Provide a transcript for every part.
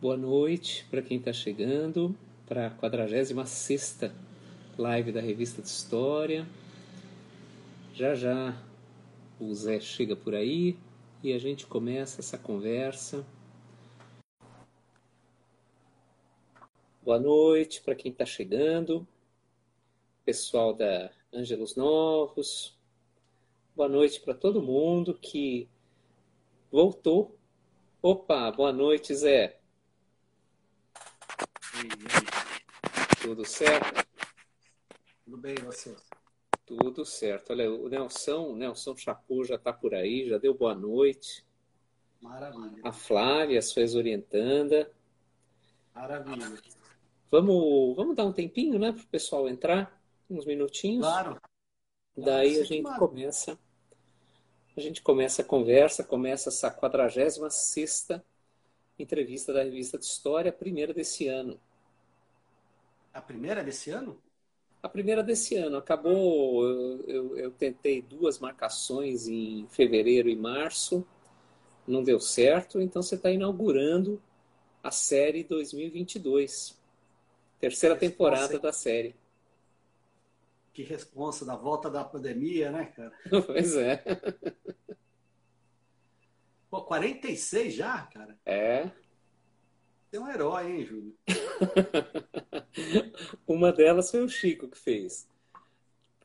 Boa noite para quem está chegando para a 46 live da Revista de História. Já já o Zé chega por aí e a gente começa essa conversa. Boa noite para quem está chegando, pessoal da Ângelos Novos. Boa noite para todo mundo que voltou. Opa, boa noite, Zé. Tudo certo? Tudo bem, você? Tudo certo. Olha, o Nelson, Nelson Chapu já está por aí, já deu boa noite. Maravilha. A Flávia, sua ex-orientanda. Maravilha. Vamos, vamos dar um tempinho, né, para o pessoal entrar, uns minutinhos. Claro. Daí a gente começa, a gente começa a conversa, começa essa 46 entrevista da revista de História, primeira desse ano. A primeira desse ano? A primeira desse ano. Acabou, eu, eu, eu, tentei duas marcações em fevereiro e março, não deu certo, então você está inaugurando a série 2022. Terceira temporada da série. Que responsa da volta da pandemia, né, cara? Pois é. Pô, 46 já, cara? É. Você é um herói, hein, Júlio? uma delas foi o Chico que fez.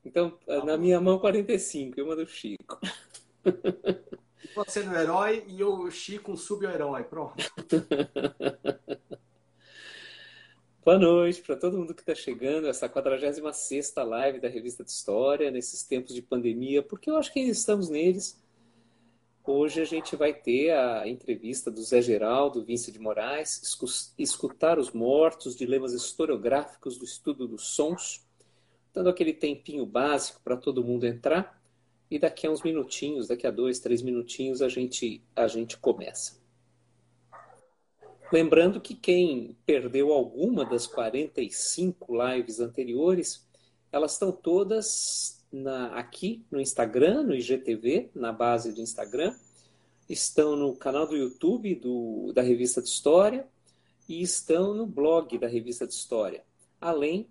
Então, tá na minha mão, 45, e uma do Chico. Você no herói e o Chico um sub-herói, pronto. Boa noite para todo mundo que está chegando, essa 46 live da Revista de História, nesses tempos de pandemia, porque eu acho que estamos neles Hoje a gente vai ter a entrevista do Zé Geraldo, Vince de Moraes, escutar os mortos, dilemas historiográficos do estudo dos sons, dando aquele tempinho básico para todo mundo entrar. E daqui a uns minutinhos, daqui a dois, três minutinhos, a gente, a gente começa. Lembrando que quem perdeu alguma das 45 lives anteriores, elas estão todas na, aqui no Instagram, no IGTV, na base do Instagram. Estão no canal do YouTube do, da Revista de História e estão no blog da Revista de História, além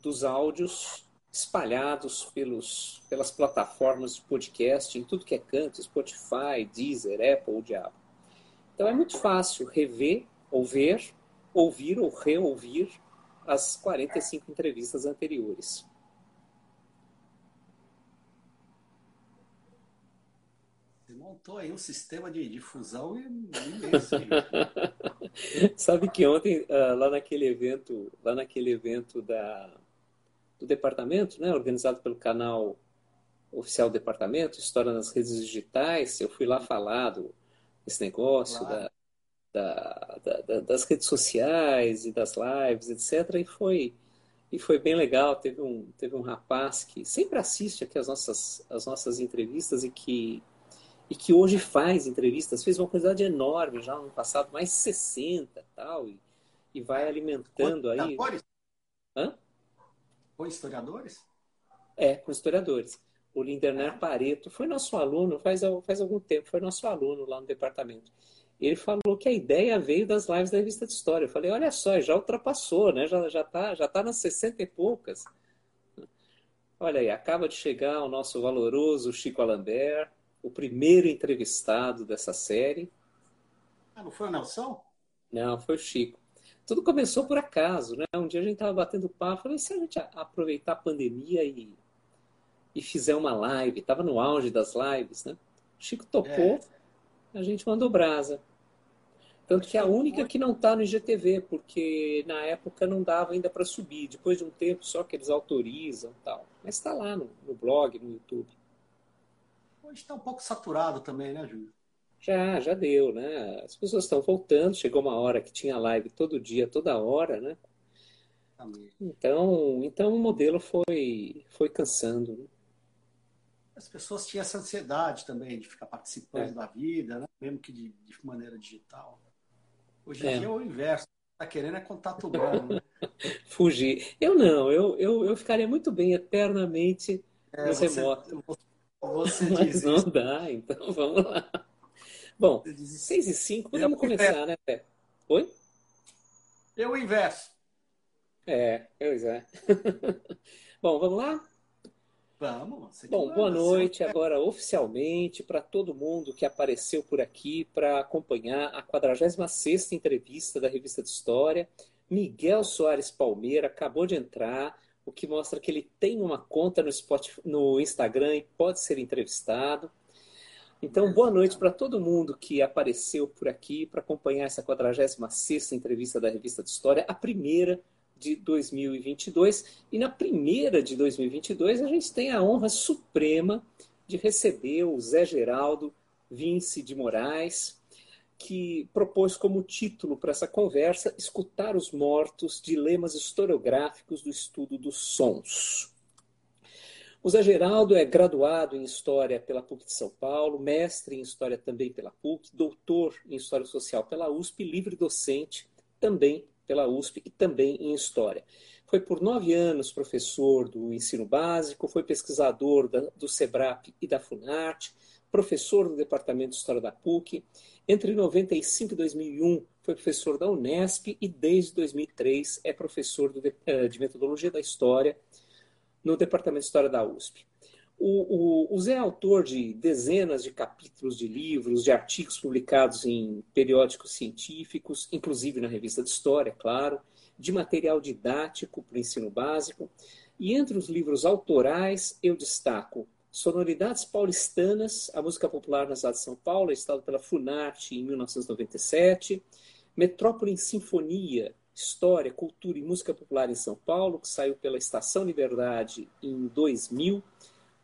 dos áudios espalhados pelos, pelas plataformas de podcast, em tudo que é canto, Spotify, Deezer, Apple, o diabo. Então é muito fácil rever, ou ver, ouvir ou reouvir as 45 entrevistas anteriores. Montou aí um sistema de difusão imenso. Sabe que ontem, uh, lá naquele evento, lá naquele evento da, do departamento, né, organizado pelo canal oficial do departamento, História nas Redes Digitais, eu fui lá falar do, desse negócio, claro. da, da, da, das redes sociais e das lives, etc. E foi, e foi bem legal. Teve um, teve um rapaz que sempre assiste aqui as nossas, as nossas entrevistas e que e que hoje faz entrevistas, fez uma quantidade enorme já no passado, mais 60 tal, e, e vai alimentando aí. Hã? Com historiadores? É, com historiadores. O Linderner é. Pareto foi nosso aluno faz, faz algum tempo, foi nosso aluno lá no departamento. Ele falou que a ideia veio das lives da revista de história. Eu falei, olha só, já ultrapassou, né? Já, já, tá, já tá nas 60 e poucas. Olha aí, acaba de chegar o nosso valoroso Chico Alambert, o primeiro entrevistado dessa série. Ah, não foi o Nelson? Não, foi o Chico. Tudo começou por acaso, né? Um dia a gente estava batendo papo, falei, se a gente aproveitar a pandemia e, e fizer uma live, estava no auge das lives, né? O Chico topou, é. a gente mandou brasa. Tanto que é a única que não está no IGTV, porque na época não dava ainda para subir. Depois de um tempo só que eles autorizam tal. Mas está lá no, no blog, no YouTube. Hoje está um pouco saturado também, né, Júlio? Já, já deu, né? As pessoas estão voltando. Chegou uma hora que tinha live todo dia, toda hora, né? Então, então o modelo foi, foi cansando. Né? As pessoas tinham essa ansiedade também de ficar participando é. da vida, né? mesmo que de, de maneira digital. Hoje em é. dia é o inverso. Tá querendo é contato humano. Né? Fugir. Eu não, eu, eu, eu ficaria muito bem eternamente é, no remoto. Você Mas diz não isso. dá, então vamos lá. Bom, 6 e 5, podemos começar, né, Pé? Oi? Eu inverso. É, pois é. Bom, vamos lá? Vamos. Bom, boa noite agora oficialmente para todo mundo que apareceu por aqui para acompanhar a 46ª entrevista da Revista de História. Miguel Soares Palmeira acabou de entrar, o que mostra que ele tem uma conta no, Spotify, no Instagram e pode ser entrevistado. Então, boa noite para todo mundo que apareceu por aqui para acompanhar essa 46ª entrevista da Revista de História, a primeira de 2022. E na primeira de 2022, a gente tem a honra suprema de receber o Zé Geraldo Vince de Moraes, que propôs como título para essa conversa Escutar os Mortos, Dilemas Historiográficos do Estudo dos Sons. O Zé Geraldo é graduado em História pela PUC de São Paulo, mestre em História também pela PUC, doutor em História Social pela USP, livre docente também pela USP e também em História. Foi por nove anos professor do ensino básico, foi pesquisador da, do SEBRAP e da FUNARTE, professor do Departamento de História da PUC. Entre 95 e 2001 foi professor da Unesp e desde 2003 é professor de, eh, de Metodologia da História no Departamento de História da USP. O, o, o, Zé é autor de dezenas de capítulos de livros, de artigos publicados em periódicos científicos, inclusive na revista de História, claro, de material didático para o ensino básico. E entre os livros autorais, eu destaco Sonoridades Paulistanas, a música popular na cidade de São Paulo, editado pela Funarte em 1997, Metrópole em Sinfonia, História, Cultura e Música Popular em São Paulo, que saiu pela Estação Liberdade em 2000.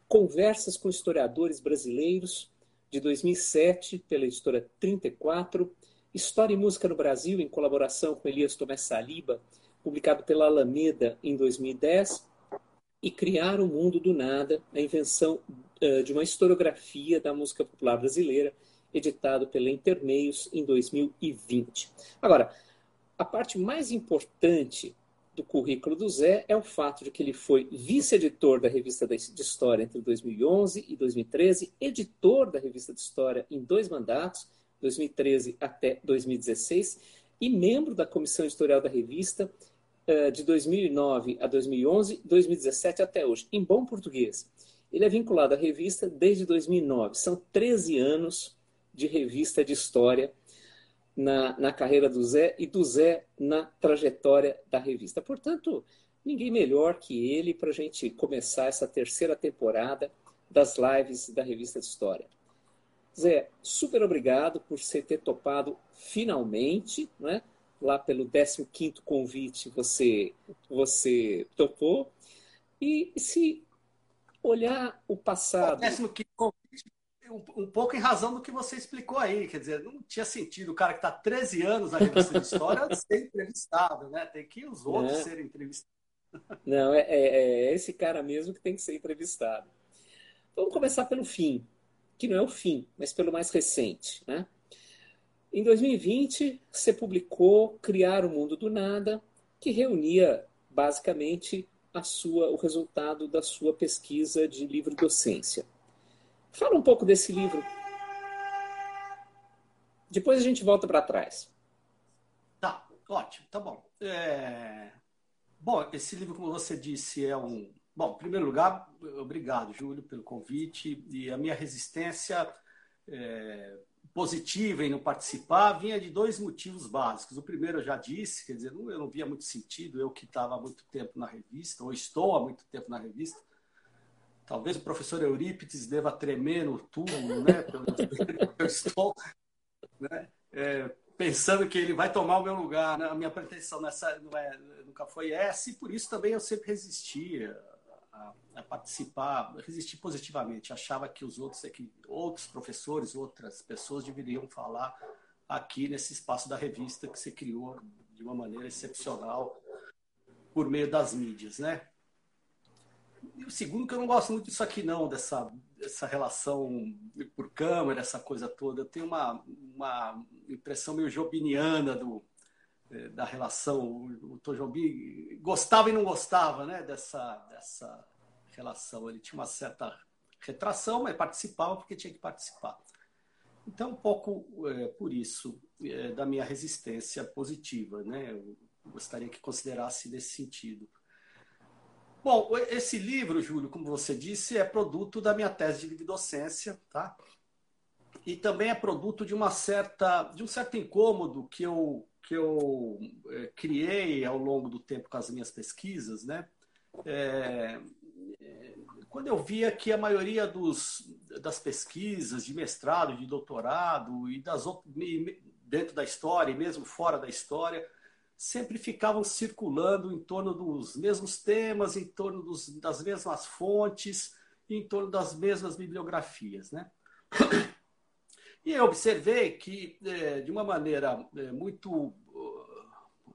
Conversas com Historiadores Brasileiros, de 2007, pela editora 34. História e Música no Brasil, em colaboração com Elias Tomé Saliba, publicado pela Alameda em 2010. E Criar o Mundo do Nada, a invenção uh, de uma historiografia da música popular brasileira, editado pela Intermeios em 2020. Agora, a parte mais importante do currículo do Zé é o fato de que ele foi vice-editor da Revista de História entre 2011 e 2013, editor da Revista de História em dois mandatos, 2013 até 2016, e membro da Comissão Editorial da revista de 2009 a 2011, 2017 até hoje. Em bom português, ele é vinculado à revista desde 2009. São 13 anos de revista de história na, na carreira do Zé e do Zé na trajetória da revista. Portanto, ninguém melhor que ele para a gente começar essa terceira temporada das lives da Revista de História. Zé, super obrigado por você ter topado finalmente, né? Lá pelo 15 convite você, você topou. E se olhar o passado. O 15 convite um, um, pouco em razão do que você explicou aí. Quer dizer, não tinha sentido o cara que está 13 anos na revista de história ser entrevistado, né? Tem que os outros é. serem entrevistados. Não, é, é, é, esse cara mesmo que tem que ser entrevistado. Vamos começar pelo fim, que não é o fim, mas pelo mais recente. Né? Em 2020, você publicou Criar o Mundo do Nada, que reunia basicamente a sua, o resultado da sua pesquisa de livro docência. Fala um pouco desse livro. Depois a gente volta para trás. Tá, ótimo, tá bom. É... Bom, esse livro, como você disse, é um. Bom, em primeiro lugar, obrigado, Júlio, pelo convite. E a minha resistência é... positiva em não participar vinha de dois motivos básicos. O primeiro eu já disse, quer dizer, eu não via muito sentido, eu que estava há muito tempo na revista, ou estou há muito tempo na revista, Talvez o professor Eurípides deva tremer no túmulo, né? Eu estou né? É, pensando que ele vai tomar o meu lugar. Né? A minha pretensão nessa, é, nunca foi essa, e por isso também eu sempre resistia a, a, participar, resisti positivamente. Achava que os outros, é que outros professores, outras pessoas deveriam falar aqui nesse espaço da revista que você criou de uma maneira excepcional por meio das mídias, né? E o segundo, que eu não gosto muito disso aqui, não, dessa, dessa relação por câmera, essa coisa toda. Eu tenho uma, uma impressão meio jobiniana do, eh, da relação. O Tom Jobim gostava e não gostava né, dessa, dessa relação. Ele tinha uma certa retração, mas participava porque tinha que participar. Então, um pouco é, por isso, é, da minha resistência positiva. Né? gostaria que considerasse nesse sentido. Bom, esse livro, Júlio, como você disse, é produto da minha tese de livre docência, tá? E também é produto de uma certa, de um certo incômodo que eu que eu é, criei ao longo do tempo com as minhas pesquisas, né? É, quando eu via que a maioria dos, das pesquisas de mestrado, de doutorado e das dentro da história e mesmo fora da história sempre ficavam circulando em torno dos mesmos temas, em torno dos, das mesmas fontes, em torno das mesmas bibliografias. Né? E eu observei que, é, de uma maneira é, muito,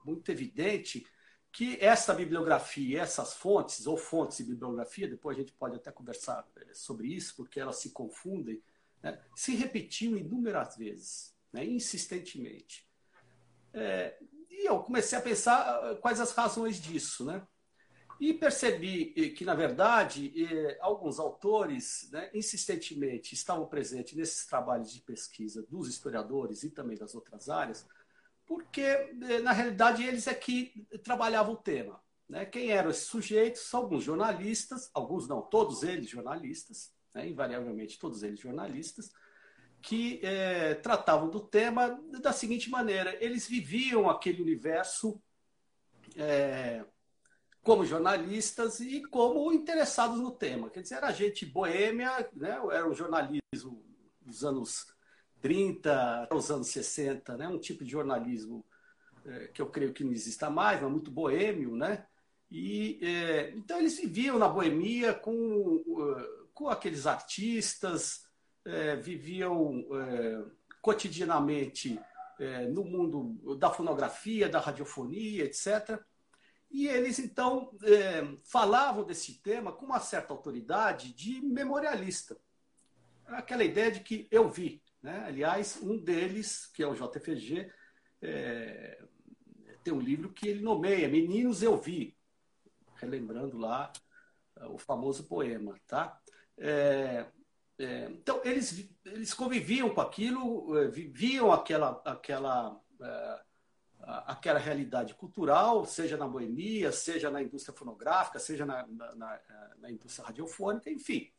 muito evidente, que essa bibliografia, essas fontes, ou fontes e bibliografia, depois a gente pode até conversar é, sobre isso, porque elas se confundem, né? se repetiam inúmeras vezes, né? insistentemente. É, e eu comecei a pensar ah, quais as razões disso, né? E percebi eh, que, na verdade, eh, alguns autores né, insistentemente estavam presentes nesses trabalhos de pesquisa dos historiadores e também das outras áreas, porque, eh, na realidade, eles é que trabalhavam o tema. Né? Quem eram esses sujeitos? Alguns jornalistas, alguns não, todos eles jornalistas, né? invariavelmente todos eles jornalistas, que é, tratavam do tema da seguinte maneira: eles viviam aquele universo é, como jornalistas e como interessados no tema. Quer dizer, era gente boêmia, né? era um jornalismo dos anos 30 aos anos 60, né? um tipo de jornalismo é, que eu creio que não exista mais, mas muito boêmio, né? E, é, então eles viviam na boemia com, com aqueles artistas, é, viviam é, cotidianamente é, no mundo da fonografia, da radiofonia, etc. E eles, então, é, falavam desse tema com uma certa autoridade de memorialista. Aquela ideia de que eu vi. Né? Aliás, um deles, que é o JFG, é, tem um livro que ele nomeia Meninos Eu Vi, relembrando lá o famoso poema. Tá? É, é, então, eles, eles conviviam com aquilo, é, viviam aquela, aquela, é, aquela realidade cultural, seja na boemia, seja na indústria fonográfica, seja na, na, na, na indústria radiofônica, enfim.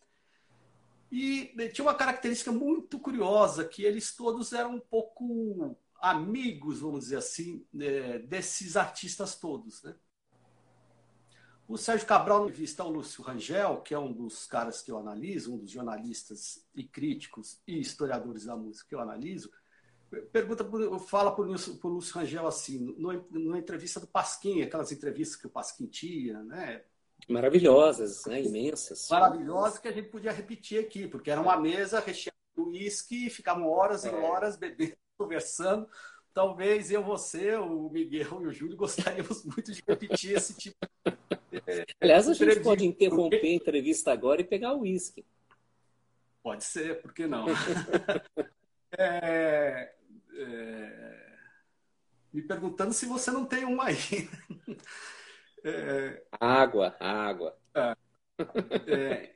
E tinha uma característica muito curiosa, que eles todos eram um pouco amigos, vamos dizer assim, desses artistas todos. Né? O Sérgio Cabral entrevista ao Lúcio Rangel, que é um dos caras que eu analiso, um dos jornalistas e críticos e historiadores da música que eu analiso, pergunta, fala para o Lúcio, Rangel assim, numa entrevista do Pasquim, aquelas entrevistas que o Pasquim tinha, né? Maravilhosas, né? imensas. Maravilhosas que a gente podia repetir aqui, porque era uma mesa recheada de uísque, ficavam horas e é. horas bebendo, conversando. Talvez eu, você, o Miguel e o Júlio gostaríamos muito de repetir esse tipo Aliás, a gente pode interromper a entrevista agora e pegar o uísque. Pode ser, por que não? é, é, me perguntando se você não tem uma aí. É, água, água. É, é,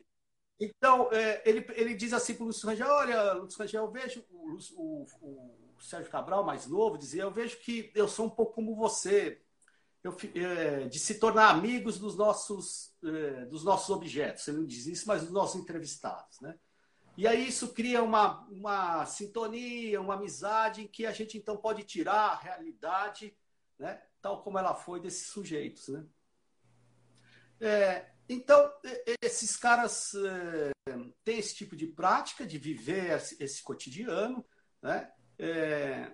então, é, ele, ele diz assim para o Lúcio Rangel, olha, Lúcio Rangel, eu vejo o, o, o Sérgio Cabral, mais novo, dizia, eu vejo que eu sou um pouco como você, eu, é, de se tornar amigos dos nossos, é, dos nossos objetos. Ele não diz isso, mas dos nossos entrevistados. Né? E aí isso cria uma, uma sintonia, uma amizade em que a gente então pode tirar a realidade, né? tal como ela foi desses sujeitos. Né? É, então, esses caras é, têm esse tipo de prática de viver esse, esse cotidiano, né? É,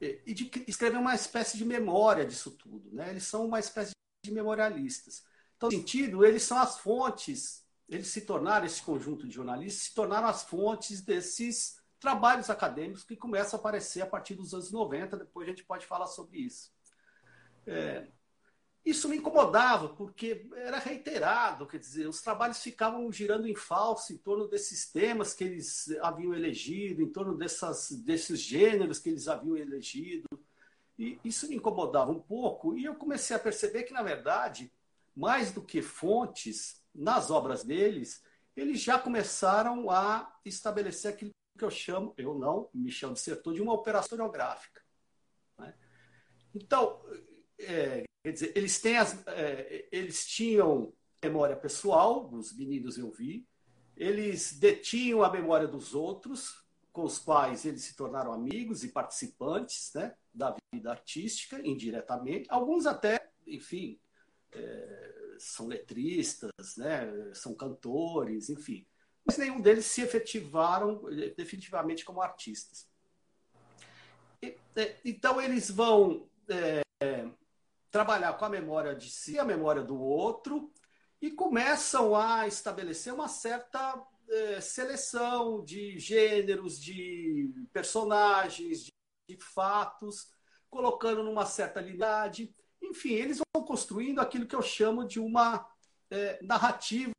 e de escrever uma espécie de memória disso tudo. Né? Eles são uma espécie de memorialistas. Então, no sentido, eles são as fontes, eles se tornaram, esse conjunto de jornalistas, se tornaram as fontes desses trabalhos acadêmicos que começam a aparecer a partir dos anos 90, depois a gente pode falar sobre isso. É, isso me incomodava, porque era reiterado, quer dizer, os trabalhos ficavam girando em falso em torno desses temas que eles haviam elegido, em torno dessas, desses gêneros que eles haviam elegido. E isso me incomodava um pouco, e eu comecei a perceber que, na verdade, mais do que fontes, nas obras deles, eles já começaram a estabelecer aquilo que eu chamo, eu não, me chamo de uma operação historiográfica. Né? Então, é, quer dizer, eles têm as, é, eles tinham memória pessoal dos meninos eu vi, eles detinham a memória dos outros, com os quais eles se tornaram amigos e participantes né, da vida artística, indiretamente. Alguns até, enfim, é, são letristas, né, são cantores, enfim. Mas nenhum deles se efetivaram é, definitivamente como artistas. E, é, então, eles vão é, trabalhar com a memória de si, a memória do outro, e começam a estabelecer uma certa é, seleção de gêneros, de personagens, de, de fatos, colocando numa certa linhagem. Enfim, eles vão construindo aquilo que eu chamo de uma é, narrativa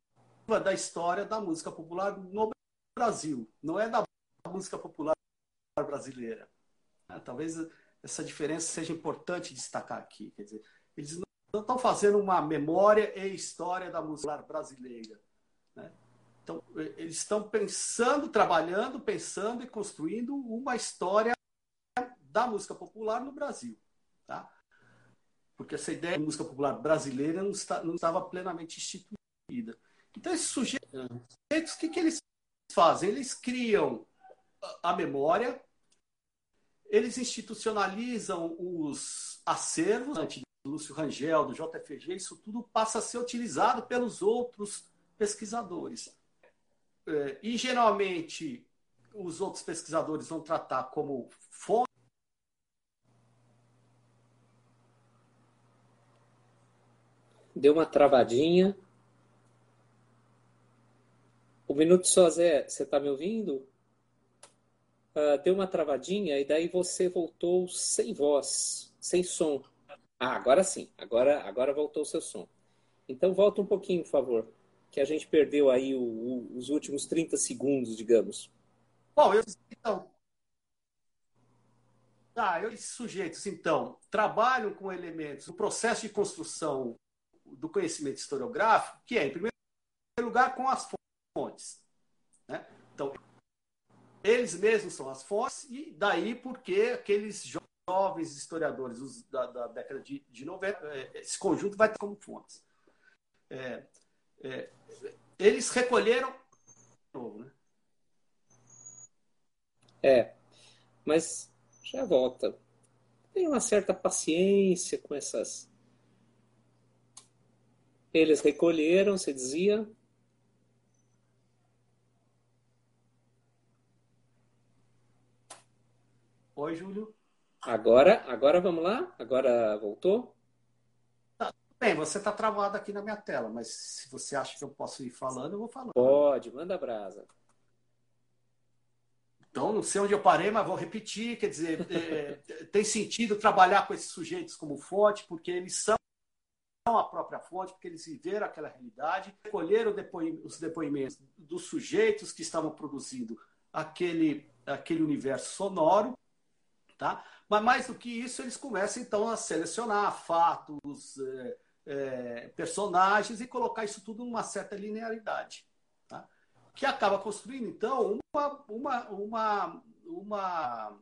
da história da música popular no Brasil. Não é da música popular brasileira. Talvez essa diferença seja importante destacar aqui. Quer dizer, eles não estão fazendo uma memória e história da música brasileira. Né? Então, eles estão pensando, trabalhando, pensando e construindo uma história da música popular no Brasil. Tá? Porque essa ideia de música popular brasileira não, está, não estava plenamente instituída. Então, esses sujeitos, o que, que eles fazem? Eles criam a memória, eles institucionalizam os acervos do Lúcio Rangel, do JFG, isso tudo passa a ser utilizado pelos outros pesquisadores. É, e, geralmente, os outros pesquisadores vão tratar como fonte. Deu uma travadinha. O minuto só, Zé, você está me ouvindo? Uh, deu uma travadinha e daí você voltou sem voz, sem som. Ah, agora sim. Agora, agora voltou o seu som. Então volta um pouquinho, por favor, que a gente perdeu aí o, o, os últimos 30 segundos, digamos. Bom, eu então. Tá, eu, esses sujeitos, então, trabalham com elementos do processo de construção do conhecimento historiográfico, que é, em primeiro lugar, com as fontes. Né? Então, eles mesmos são as fontes, e daí porque aqueles jovens historiadores da, da década de, de 90, é, esse conjunto vai ter como fontes. É, é, eles recolheram. Novo, né? É, mas já volta. Tem uma certa paciência com essas. Eles recolheram, você dizia. Oi, Júlio. Agora, agora vamos lá? Agora voltou? Tá, bem, você está travado aqui na minha tela, mas se você acha que eu posso ir falando, eu vou falando. Pode, manda brasa. Então, não sei onde eu parei, mas vou repetir. Quer dizer, é, tem sentido trabalhar com esses sujeitos como fonte, porque eles são a própria fonte, porque eles viveram aquela realidade, colheram os depoimentos dos sujeitos que estavam produzindo aquele, aquele universo sonoro, tá? Mas mais do que isso, eles começam então a selecionar fatos, é, é, personagens e colocar isso tudo numa certa linearidade. Tá? Que acaba construindo, então, uma, uma, uma, uma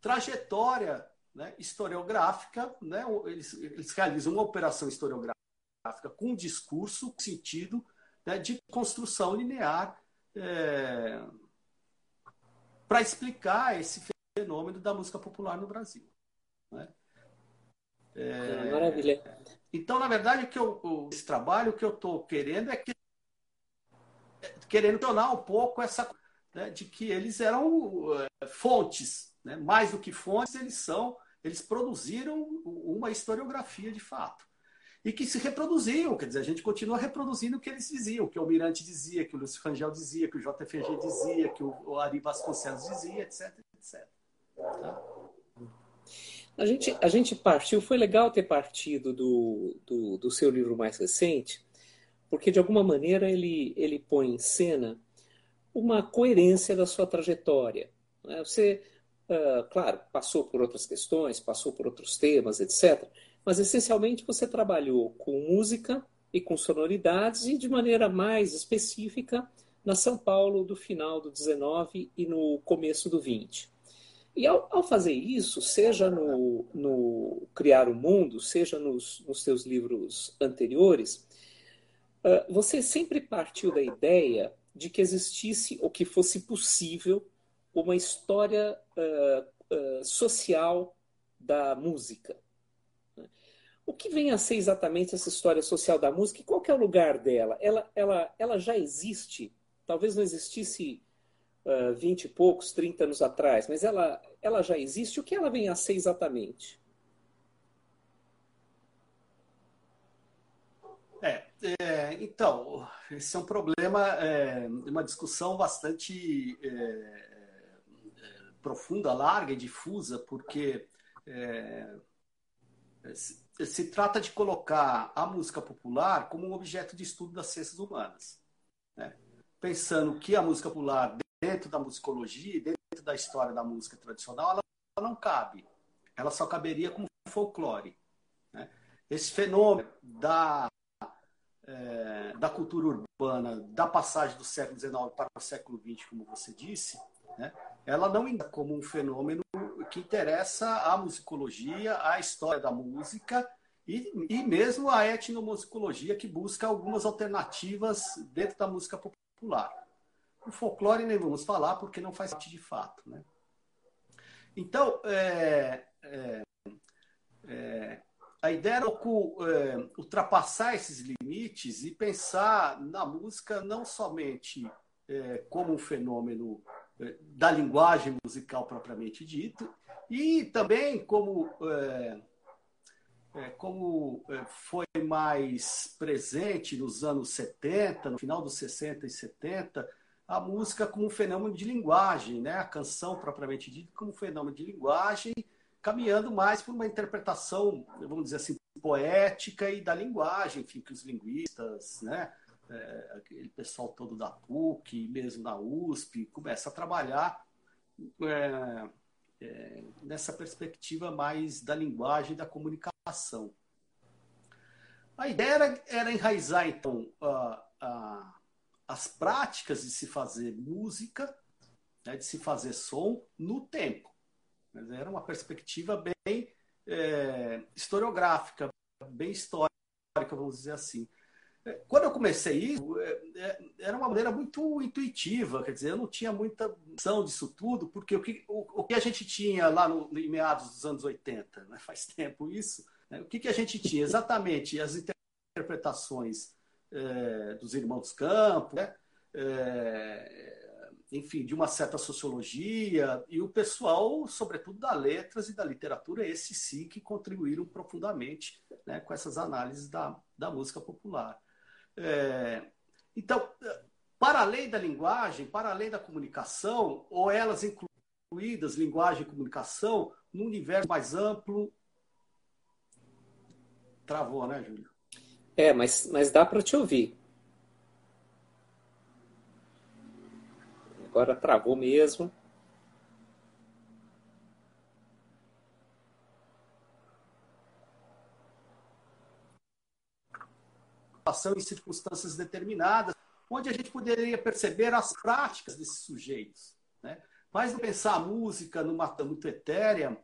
trajetória né, historiográfica. Né? Eles, eles realizam uma operação historiográfica com um discurso, com sentido né, de construção linear. É, para explicar esse fenômeno da música popular no Brasil. Né? É... Maravilha. Então, na verdade, que eu, esse trabalho que eu estou querendo é que é, querendo tornar um pouco essa né, de que eles eram é, fontes, né? mais do que fontes, eles são, eles produziram uma historiografia de fato e que se reproduziam, quer dizer, a gente continua reproduzindo o que eles diziam, que o Almirante dizia, que o Lúcio Rangel dizia, que o JFG dizia, que o Ari Vasconcelos dizia, etc, etc. A gente, a gente partiu, foi legal ter partido do, do, do, seu livro mais recente, porque de alguma maneira ele, ele põe em cena uma coerência da sua trajetória. Né? Você, uh, claro, passou por outras questões, passou por outros temas, etc., mas essencialmente você trabalhou com música e com sonoridades e de maneira mais específica na São Paulo do final do 19 e no começo do 20. E ao, ao, fazer isso, seja no, no Criar o Mundo, seja nos, nos seus livros anteriores, uh, você sempre partiu da ideia de que existisse ou que fosse possível uma história uh, uh, social da música. O que vem a ser exatamente essa história social da música e qual é o lugar dela? Ela, ela, ela já existe? Talvez não existisse uh, 20 e poucos, 30 anos atrás, mas ela, ela já existe. O que ela vem a ser exatamente? É, é então, esse é um problema, é, uma discussão bastante é, é profunda, larga e difusa, porque é, se, se trata de colocar a música popular como um objeto de estudo das ciências humanas. Né? Pensando que a música popular, dentro da musicologia, dentro da história da música tradicional, ela, não cabe. Ela só caberia como folclore. Né? Esse fenômeno da, é, da cultura urbana, da passagem do século XIX para o século XX, como você disse, né? ela não ainda como um fenômeno que interessa a musicologia, a história da música e, e mesmo a etnomusicologia, que busca algumas alternativas dentro da música popular. O folclore nem vamos falar, porque não faz parte de fato. Né? Então, é, é, é, a ideia era é, ultrapassar esses limites e pensar na música não somente é, como um fenômeno da linguagem musical propriamente dito, e também como, é, é, como é, foi mais presente nos anos 70, no final dos 60 e 70, a música como um fenômeno de linguagem, né? a canção propriamente dita como um fenômeno de linguagem, caminhando mais por uma interpretação, vamos dizer assim, poética e da linguagem, enfim, que os linguistas, né? é, aquele pessoal todo da PUC, mesmo na USP, começa a trabalhar é, é, nessa perspectiva mais da linguagem e da comunicação. A ideia era, era enraizar, então, a, a, as práticas de se fazer música, né, de se fazer som, no tempo. Era uma perspectiva bem é, historiográfica, bem histórica, vamos dizer assim. Quando eu comecei isso, é, é, era uma maneira muito intuitiva, quer dizer, eu não tinha muita noção disso tudo, porque o que, o, o que a gente tinha lá no, em meados dos anos 80, né, faz tempo isso, né, o que, que a gente tinha? Exatamente as interpretações é, dos irmãos Campos, né, é, enfim, de uma certa sociologia, e o pessoal, sobretudo da letras e da literatura, esses sim que contribuíram profundamente né, com essas análises da, da música popular. É, então, para além da linguagem, para além da comunicação, ou elas incluídas, linguagem e comunicação, num universo mais amplo. Travou, né, Júlio? É, mas, mas dá para te ouvir. Agora travou mesmo. em circunstâncias determinadas, onde a gente poderia perceber as práticas desses sujeitos. Né? Mas não pensar a música numa muito etérea,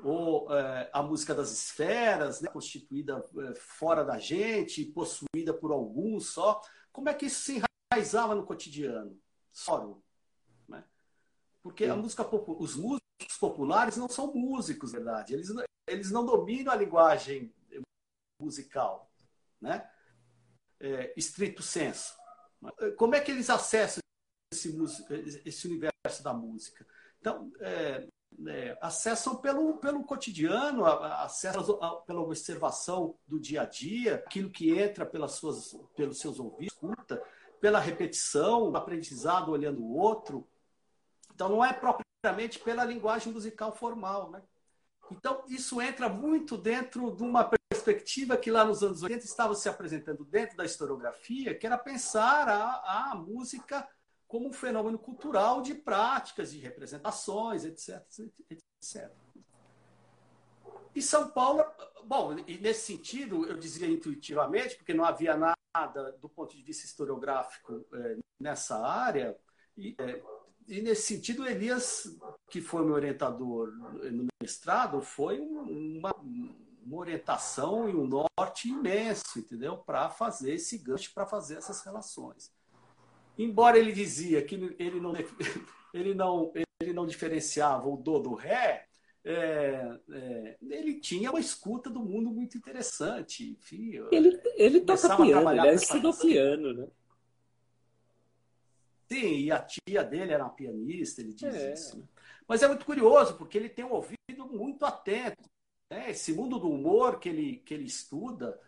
ou é, a música das esferas, né? constituída é, fora da gente, possuída por alguns só. Como é que isso se enraizava no cotidiano? Só. Né? Porque a música, os músicos populares não são músicos, verdade. Eles, eles não dominam a linguagem musical. Né? é, estrito senso. Como é que eles acessam esse, esse universo da música? Então, é, é, acessam pelo, pelo cotidiano, acessam pela observação do dia a dia, aquilo que entra pelas suas, pelos seus ouvidos, escuta, pela repetição, aprendizado olhando o outro. Então, não é propriamente pela linguagem musical formal, né? Então, isso entra muito dentro de uma perspectiva que lá nos anos 80 estava se apresentando dentro da historiografia, que era pensar a, a música como um fenômeno cultural de práticas, de representações, etc, etc. E São Paulo, bom, e nesse sentido, eu dizia intuitivamente, porque não havia nada do ponto de vista historiográfico é, nessa área, e, é, e nesse sentido, Elias, que foi meu orientador no mestrado, foi uma, uma orientação e um norte imenso, entendeu? Para fazer esse gancho, para fazer essas relações. Embora ele dizia que ele não, ele não, ele não diferenciava o do do ré, é, é, ele tinha uma escuta do mundo muito interessante. Enfim, ele, ele toca piano, ele estudou piano, né? Sim, e a tia dele era uma pianista, ele diz é. isso. Né? Mas é muito curioso, porque ele tem um ouvido muito atento. Né? Esse mundo do humor que ele, que ele estuda,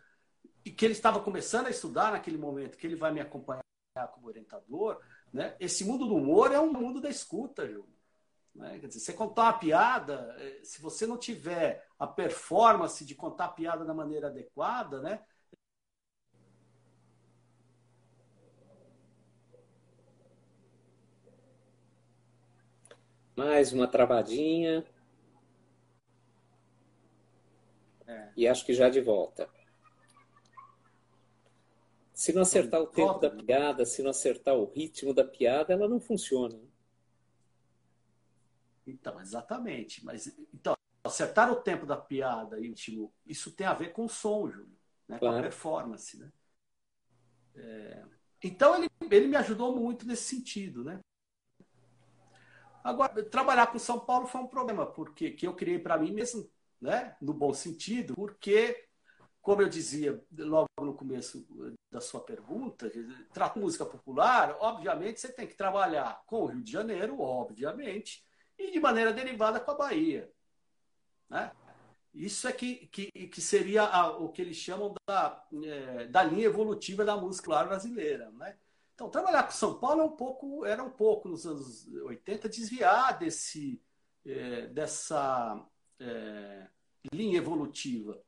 e que ele estava começando a estudar naquele momento, que ele vai me acompanhar como orientador, né? esse mundo do humor é um mundo da escuta, Júlio. Né? Quer dizer, você contar uma piada, eh, se você não tiver a performance de contar a piada da maneira adequada, né? Mais uma travadinha. É. E acho que já de volta. Se não acertar o tempo da piada, se não acertar o ritmo da piada, ela não funciona. Então, exatamente. Mas então, acertar o tempo da piada e o ritmo, isso tem a ver com o som, Júlio, né? Claro. com a performance. Né? É... Então, ele, ele me ajudou muito nesse sentido, né? Agora, trabalhar com São Paulo foi um problema, porque que eu criei para mim mesmo, né? no bom sentido, porque, como eu dizia logo no começo da sua pergunta, trata música popular, obviamente você tem que trabalhar com o Rio de Janeiro, obviamente, e de maneira derivada com a Bahia. Né? Isso é que, que, que seria a, o que eles chamam da, é, da linha evolutiva da música brasileira. Né? Então, trabalhar com São Paulo é um pouco, era um pouco nos anos 80 desviar desse, é, dessa é, linha evolutiva.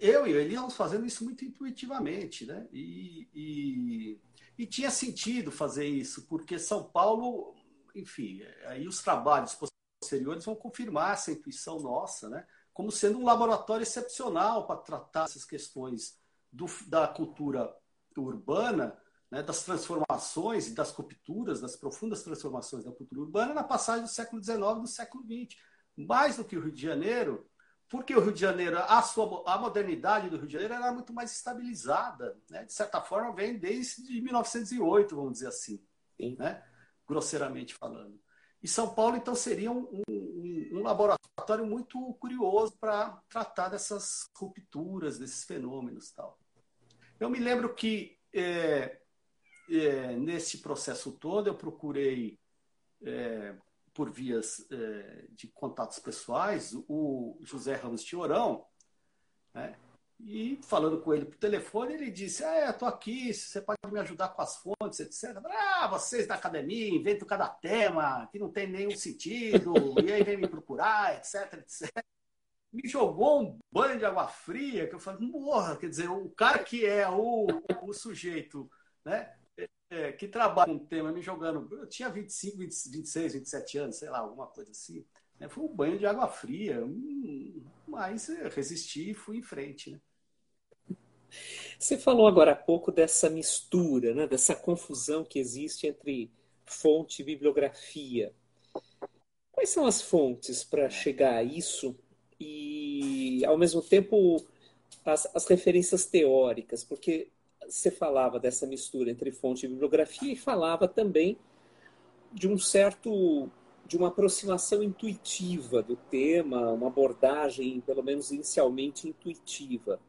Eu e ele íamos fazendo isso muito intuitivamente, né? E, e, e, tinha sentido fazer isso, porque São Paulo, enfim, aí os trabalhos posteriores vão confirmar essa intuição nossa, né? Como sendo um laboratório excepcional para tratar essas questões do, da cultura urbana, né, das transformações e das rupturas, das profundas transformações da cultura urbana na passagem do século XIX e do século XX. Mais do que o Rio de Janeiro, porque o Rio de Janeiro, a, sua, a modernidade do Rio de Janeiro era muito mais estabilizada. Né? De certa forma, vem desde 1908, vamos dizer assim, né? grosseiramente falando. E São Paulo, então, seria um, um, um laboratório muito curioso para tratar dessas rupturas, desses fenômenos tal. Eu me lembro que é, é, nesse processo todo eu procurei, é, por vias é, de contatos pessoais, o José Ramos Tiorão, né? E falando com ele por telefone, ele disse: Ah, estou aqui, você pode me ajudar com as fontes, etc. Ah, vocês da academia inventam cada tema que não tem nenhum sentido, e aí vem me procurar, etc, etc me jogou um banho de água fria, que eu falei, morra, quer dizer, o cara que é o, o sujeito, né? É, que trabalha um tema me jogando. Eu tinha 25, 20, 26, 27 anos, sei lá, alguma coisa assim. Né? Foi um banho de água fria. Hum, mas resisti e fui em frente. Né? Você falou agora há pouco dessa mistura, né? dessa confusão que existe entre fonte e bibliografia. Quais são as fontes para chegar a isso e, ao mesmo tempo, as, as referências teóricas, porque você falava dessa mistura entre fonte e bibliografia e falava também de um certo de uma aproximação intuitiva do tema, uma abordagem, pelo menos inicialmente intuitiva.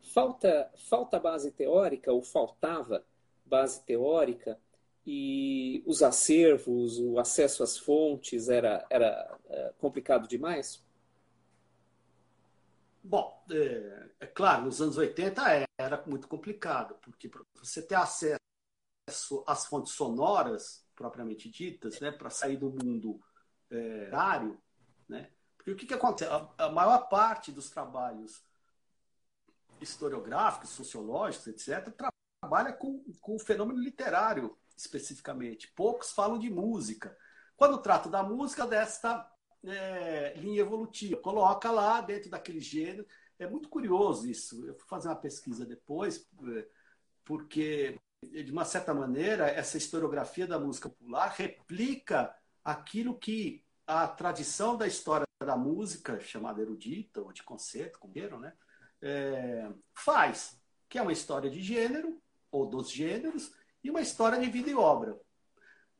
Falta falta base teórica ou faltava base teórica e os acervos, o acesso às fontes era era é, complicado demais? Bom, é, é, claro, nos anos 80 era muito complicado, porque você ter acesso às fontes sonoras, propriamente ditas, né, para sair do mundo é, horário, né? Porque o que, que acontece? A, a, maior parte dos trabalhos historiográficos, sociológicos, etc., trabalha com, com o fenômeno literário especificamente. Poucos falam de música. Quando trata da música, desta é, linha evolutiva. Coloca lá dentro daquele gênero. É muito curioso isso. Eu fui fazer uma pesquisa depois, é, porque de uma certa maneira, essa historiografia da música popular replica aquilo que a tradição da história da música, chamada erudita, ou de concerto, como queiram, né, é, faz, que é uma história de gênero, ou dos gêneros, e uma história de vida e obra.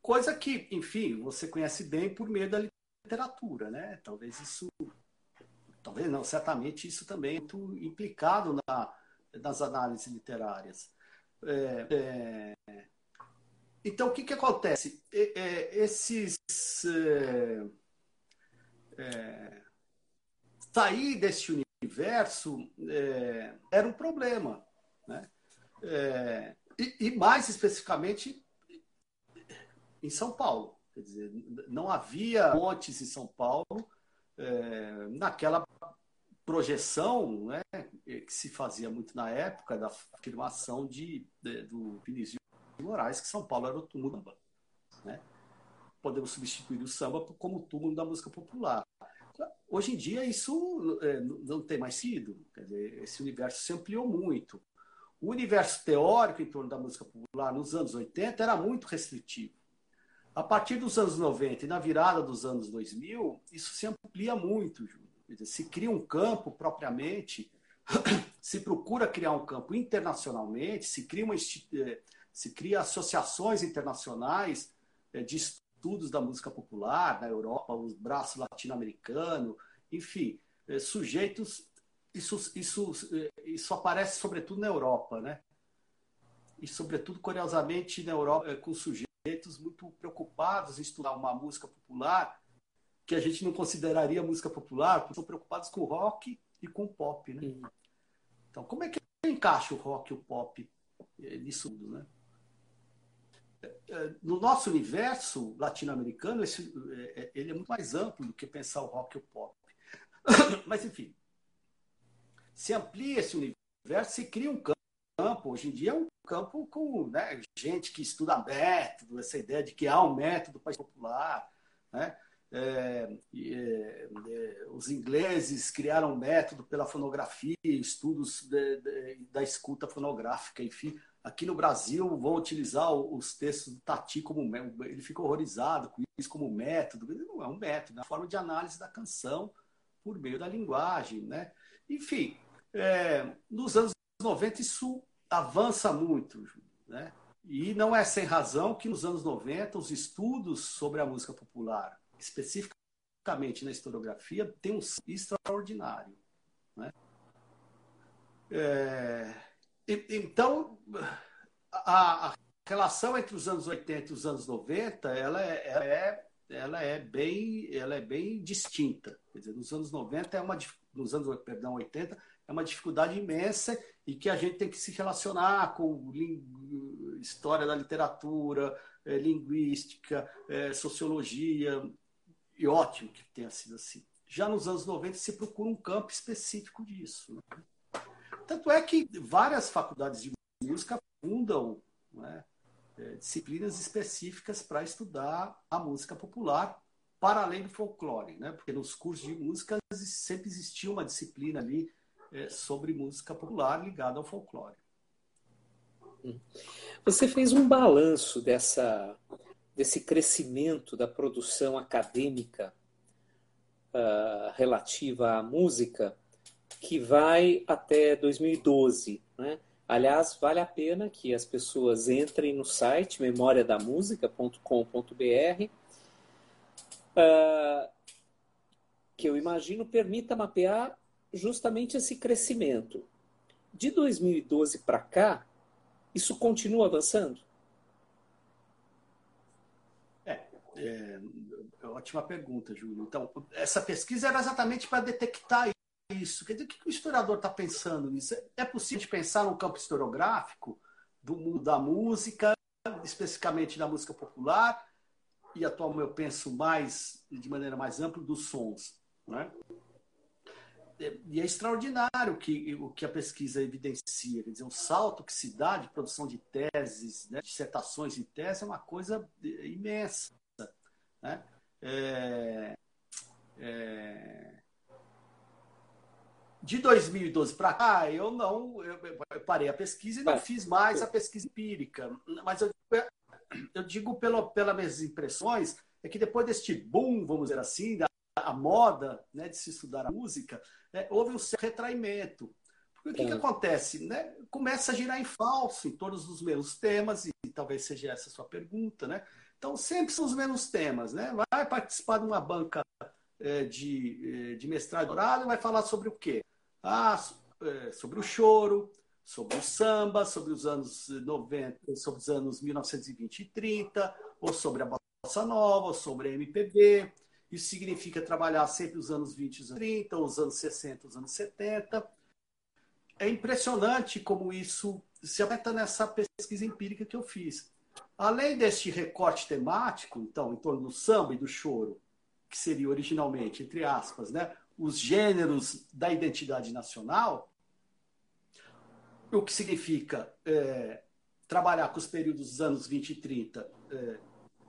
Coisa que, enfim, você conhece bem por meio da literatura, né? Talvez isso, talvez não, certamente isso também é muito implicado na, nas análises literárias. É, é, então, o que, que acontece? É, esses. É, sair desse universo era um problema. Né? E, e, mais especificamente em São Paulo. Quer dizer, não havia montes em São Paulo naquela projeção né, que se fazia muito na época da afirmação de, de do Vinícius de Moraes que São Paulo era o túmulo do samba. Né? Podemos substituir o samba como túmulo da música popular. Hoje em dia isso é, não tem mais sido. Quer dizer, esse universo se ampliou muito. O universo teórico em torno da música popular nos anos 80 era muito restritivo. A partir dos anos 90 e na virada dos anos 2000, isso se amplia muito, Júlio se cria um campo propriamente, se procura criar um campo internacionalmente, se cria, uma, eh, se cria associações internacionais eh, de estudos da música popular na Europa, o braço latino-americano, enfim, eh, sujeitos. Isso, isso, isso aparece sobretudo na Europa, né? E, sobretudo, curiosamente, na Europa, com sujeitos muito preocupados em estudar uma música popular que a gente não consideraria música popular, porque estão preocupados com o rock e com o pop, né? Então, como é que encaixa o rock e o pop eh, nisso tudo, né? Eh, eh, no nosso universo latino-americano, ele é muito mais amplo do que pensar o rock e o pop. Mas, enfim, se amplia esse universo, se cria um campo. Hoje em dia é um campo com né, gente que estuda método, essa ideia de que há um método para popular, né? É, é, é, os ingleses criaram um método pela fonografia, estudos de, de, da escuta fonográfica, enfim. Aqui no Brasil vão utilizar os textos do Tati como ele fica horrorizado com isso como método. Não é um método, é uma forma de análise da canção por meio da linguagem, né? Enfim, é, nos anos 90 isso avança muito, né? E não é sem razão que nos anos 90 os estudos sobre a música popular especificamente na historiografia, tem um extraordinário. Né? É, então, a, a, relação entre os anos 80 e os anos 90, ela é, ela é, ela é, bem, ela é bem distinta. Quer dizer, nos anos 90 é uma nos anos perdão, 80 é uma dificuldade imensa e que a gente tem que se relacionar com história da literatura, é, linguística, é, sociologia, e ótimo que tenha sido assim. Já nos anos 90 se procura um campo específico disso. Né? Tanto é que várias faculdades de música fundam né, é, disciplinas específicas para estudar a música popular, para além do folclore, né? porque nos cursos de música sempre existia uma disciplina ali é, sobre música popular ligada ao folclore. Você fez um balanço dessa desse crescimento da produção acadêmica uh, relativa à música, que vai até 2012. Né? Aliás, vale a pena que as pessoas entrem no site memoriadamusica.com.br, uh, ah, que eu imagino permita mapear justamente esse crescimento. De 2012 para cá, isso continua avançando? É, ótima pergunta, Júlio. Então, essa pesquisa era exatamente para detectar isso. Quer dizer, o que o historiador está pensando nisso? É possível pensar num campo historiográfico do mundo da música, especificamente da música popular, e atualmente eu penso mais, de maneira mais ampla, dos sons. Né? E é extraordinário que, o que a pesquisa evidencia. Quer dizer, o salto que se dá de produção de teses, né, dissertações de tese, é uma coisa imensa. Né? É, é, De 2012 para cá, eu não eu parei a pesquisa e não fiz mais a pesquisa empírica. Mas eu, eu digo pelo, pelas minhas impressões, é que depois deste boom, vamos dizer assim, da a moda né, de se estudar a música, é, houve um certo retraimento. Porque o que, que acontece? Né? Começa a girar em falso em todos os mesmos temas, e talvez seja essa a sua pergunta, né? Então, sempre são os mesmos temas, né? Vai participar de uma banca é, de, é, de mestrado oral e vai falar sobre o quê? Ah, é, sobre o choro, sobre o samba, sobre os anos 90, sobre os anos 1920 e 30, ou sobre a bossa nova, ou sobre a MPB. Isso significa trabalhar sempre os anos 20, os anos 30, os anos 60, os anos 70. É impressionante como isso se aumenta nessa pesquisa empírica que eu fiz. Além deste recorte temático, então, em torno do samba e do choro, que seria originalmente, entre aspas, né, os gêneros da identidade nacional, o que significa é, trabalhar com os períodos dos anos 20 e 30 é,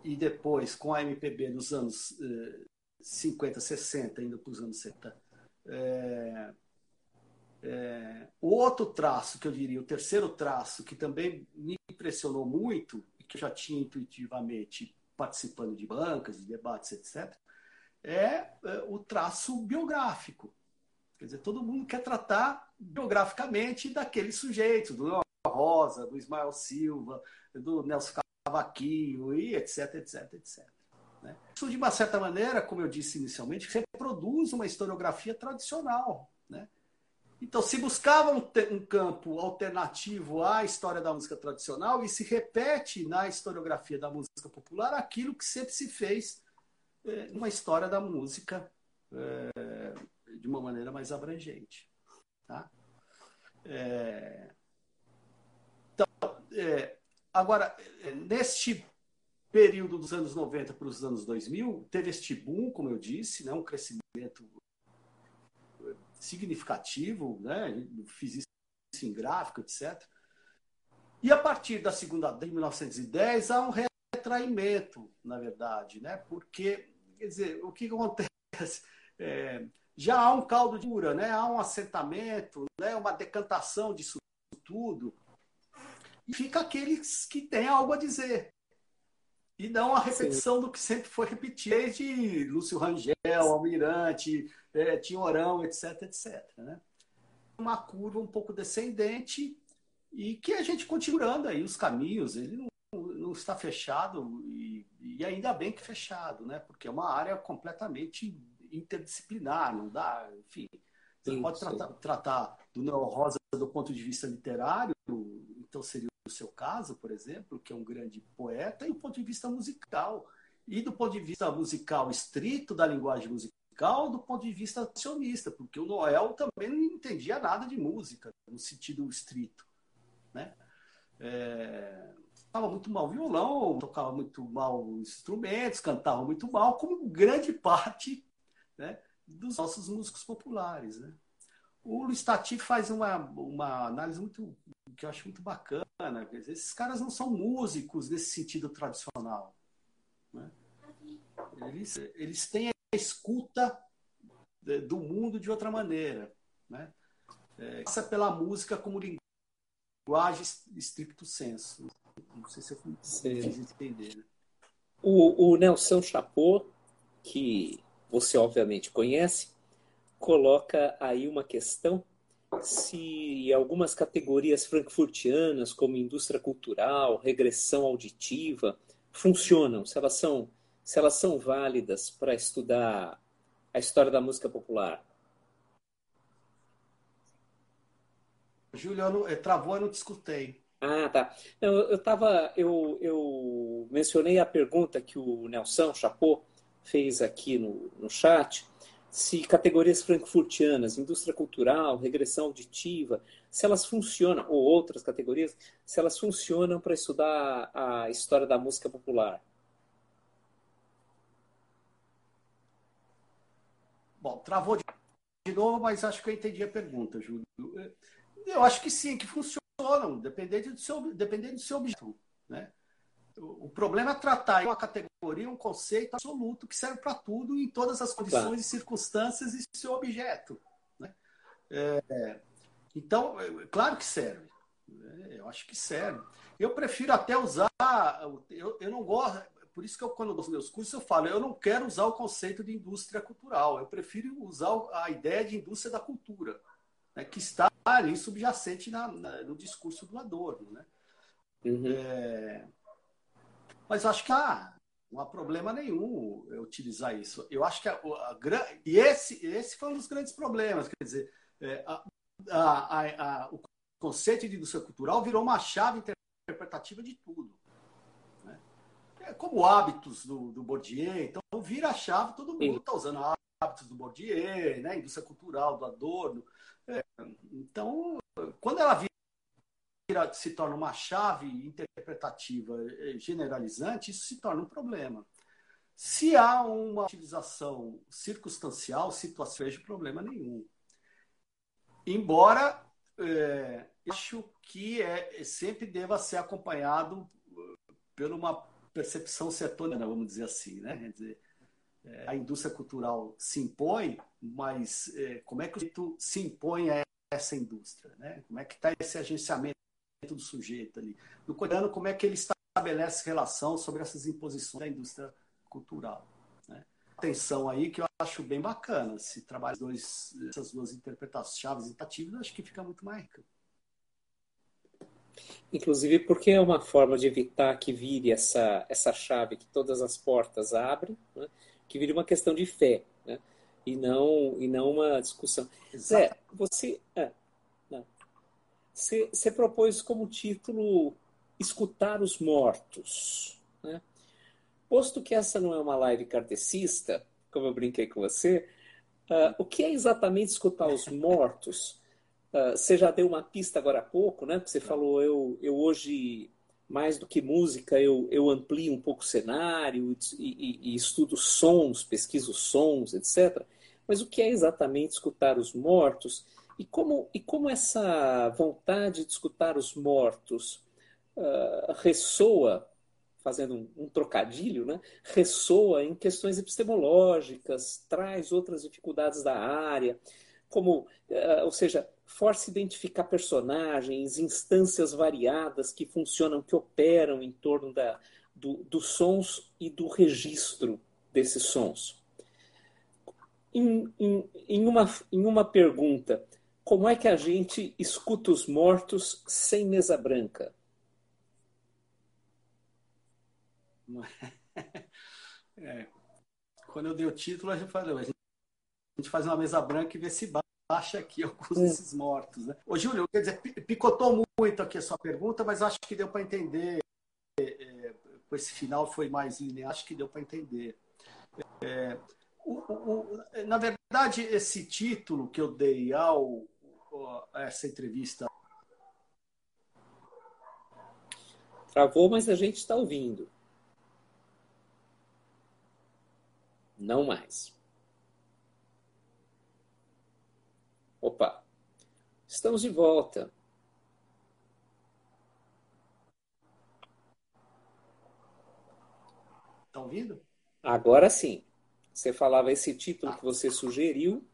e depois com a MPB dos anos é, 50, 60, indo para os anos 70. É, é, o outro traço que eu diria, o terceiro traço, que também me impressionou muito, e que eu já tinha intuitivamente participando de bancas, de debates, etc., é, é o traço biográfico. Quer dizer, todo mundo quer tratar biograficamente daqueles sujeitos, do Rosa, do Ismael Silva, do Nelson Cavaquinho, e etc, etc, etc. Né? Isso, de uma certa maneira, como eu disse inicialmente, reproduz uma historiografia tradicional. Né? Então, se buscava um, um, campo alternativo à história da música tradicional, e se repete na historiografia da música popular aquilo que sempre se fez é, numa história da música é, de uma maneira mais abrangente. Tá? É, então, é, agora, neste período dos anos 90 para os anos 2000, teve este boom, como eu disse, né, um crescimento significativo, né? Fiz isso em gráfico, etc. E a partir da segunda de 1910 há um retraimento, na verdade, né? Porque, quer dizer, o que acontece? É, já há um caldo de cura, né? Há um assentamento, né? Uma decantação disso tudo. E fica aqueles que têm algo a dizer. E não a repetição Sim. do que sempre foi repetido, desde Lúcio Rangel, Almirante, é, Tinhorão, etc, etc. Né? Uma curva um pouco descendente e que a gente continuando aí os caminhos, ele não, não está fechado e, e, ainda bem que fechado, né? Porque é uma área completamente interdisciplinar, não dá, enfim. Você sim, pode tratar, tratar do Neo Rosa do ponto de vista literário, então seria o seu caso, por exemplo, que é um grande poeta, e do ponto de vista musical. E do ponto de vista musical estrito da linguagem musical, do ponto de vista sionista, porque o Noel também não entendia nada de música, no sentido estrito. Né? É... Tocava muito mal violão, tocava muito mal os instrumentos, cantava muito mal, como grande parte né, dos nossos músicos populares. Né? O Luiz Tati faz uma, uma análise muito que eu acho muito bacana. Esses caras não são músicos nesse sentido tradicional. Né? Eles, eles têm a escuta do mundo de outra maneira. Né? É, passa pela música como linguagem estricto senso. Não sei se eu fiz entender. Né? O, o Nelson Chapot, que você obviamente conhece, coloca aí uma questão se algumas categorias frankfurtianas, como indústria cultural, regressão auditiva, funcionam, se elas são, se elas são válidas para estudar a história da música popular. Júlio, eu não, travou, eu não te escutei. Ah, tá. Não, eu tava, eu, eu mencionei a pergunta que o Nelson Chapot fez aqui no, no chat, se categorias frankfurtianas, indústria cultural, regressão auditiva, se elas funcionam, ou outras categorias, se elas funcionam para estudar a história da música popular. Bom, travou de novo, mas acho que eu entendi a pergunta, Júlio. Eu acho que sim, que funcionam, dependendo do seu, dependendo do seu objeto. Né? O problema é tratar uma categoria, um conceito absoluto que serve para tudo, em todas as condições claro. e circunstâncias e seu objeto. Né? É, então, é, claro que serve. É, eu acho que serve. Eu prefiro até usar. Eu, eu não gosto. Por isso que eu, quando eu dou meus cursos, eu falo, eu não quero usar o conceito de indústria cultural. Eu prefiro usar a ideia de indústria da cultura, né, que está ali subjacente na, na, no discurso do Adorno. Né? Uhum. É, mas acho que ah, não há problema nenhum eu utilizar isso. Eu acho que a, a, a, e esse, esse foi um dos grandes problemas. Quer dizer, é, a, o conceito de indústria cultural virou uma chave interpretativa de tudo. Né? É como hábitos do, do Bourdieu, então vira a chave, todo mundo está usando hábitos do Bourdieu, né? indústria cultural, do Adorno. É, então, quando ela vira, se torna uma chave interpretativa eh, generalizante, isso se torna um problema. Se há uma utilização circunstancial, situação, vejo problema nenhum. Embora é, acho que é, sempre deva ser acompanhado por uma percepção setoniana, vamos dizer assim, né? Quer dizer, é, a indústria cultural se impõe, mas é, como é que o se impõe a essa indústria, né? Como é que está esse agenciamento do sujeito ali? No coreano, como é que ele estabelece relação sobre essas imposições da indústria cultural? Né? Atenção aí que eu acho bem bacana. Se trabalha dois, essas duas interpretações chaves interpretativas, acho que fica muito mais rico. Inclusive porque é uma forma de evitar que vire essa, essa chave que todas as portas abrem, né? que vire uma questão de fé, né? e, não, e não uma discussão. Zé, você, é, você, propôs como título Escutar os Mortos. Né? Posto que essa não é uma live kardecista, como eu brinquei com você, uh, o que é exatamente escutar os mortos? Uh, você já deu uma pista agora há pouco, né? Porque você falou, eu, eu hoje, mais do que música, eu, eu amplio um pouco o cenário e, e, e estudo sons, pesquiso sons, etc. Mas o que é exatamente escutar os mortos? E como, e como essa vontade de escutar os mortos uh, ressoa fazendo um, um, trocadilho, né, ressoa em questões epistemológicas, traz outras dificuldades da área, como, uh, ou seja, força identificar personagens, instâncias variadas que funcionam, que operam em torno da, do, dos sons e do registro desses sons. Em, em, em, uma, em uma pergunta, como é que a gente escuta os mortos sem mesa branca? É. Quando eu dei o título, gente falou, a gente faz uma mesa branca e vê se baixa aqui alguns desses mortos. Né? Ô, Júlio, quer dizer, picotou muito aqui a sua pergunta, mas acho que deu para entender. É, é, com esse final foi mais linear, acho que deu para entender. É, o, o, na verdade, esse título que eu dei ao essa entrevista. Travou, mas a gente está ouvindo. Não mais. Opa, estamos de volta. Estão ouvindo? Agora sim. Você falava esse título que você sugeriu.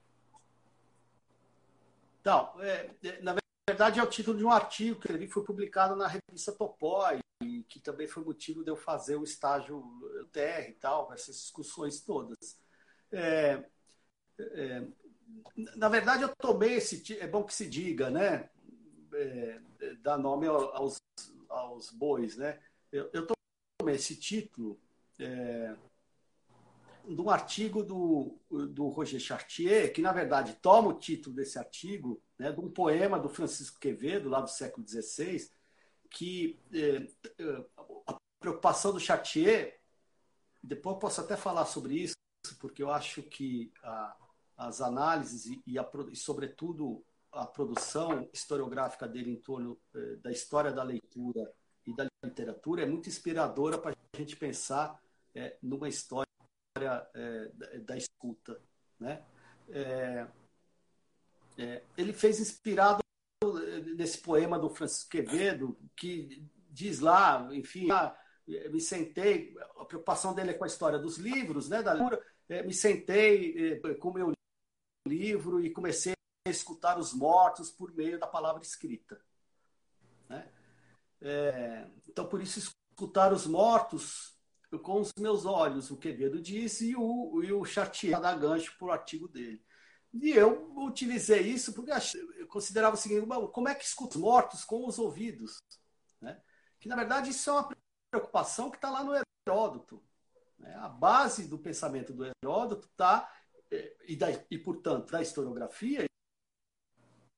Então, é, é, na verdade é o título de um artigo que foi publicado na revista Topói, que também foi motivo de eu fazer o estágio TR e tal, essas discussões todas. É, é, na verdade, eu tomei esse. É bom que se diga, né? É, dar nome aos, aos bois, né? Eu, eu tomei esse título é, de um artigo do, do Roger Chartier, que na verdade toma o título desse artigo né, de um poema do Francisco Quevedo, lá do século XVI, que é, é, a preocupação do Chartier, depois eu posso até falar sobre isso, porque eu acho que a, as análises e, a, e, sobretudo, a produção historiográfica dele em torno é, da história da leitura e da literatura é muito inspiradora para a gente pensar é, numa história é, da, da, escuta. Né? É, ele fez inspirado nesse poema do Francisco Quevedo, que diz lá, enfim, ah, me sentei, a preocupação dele é com a história dos livros, né, da leitura, é, me sentei é, com o meu livro e comecei escutar os mortos por meio da palavra escrita. Né? É, então, por isso, escutar os mortos com os meus olhos, o Quevedo disse, e o, e o Chartier dá gancho o artigo dele. E eu utilizei isso porque eu considerava o seguinte: como é que escuta os mortos com os ouvidos? Né? Que, na verdade, isso é uma preocupação que está lá no Heródoto. Né? A base do pensamento do Heródoto está, é, e, e, portanto, da historiografia,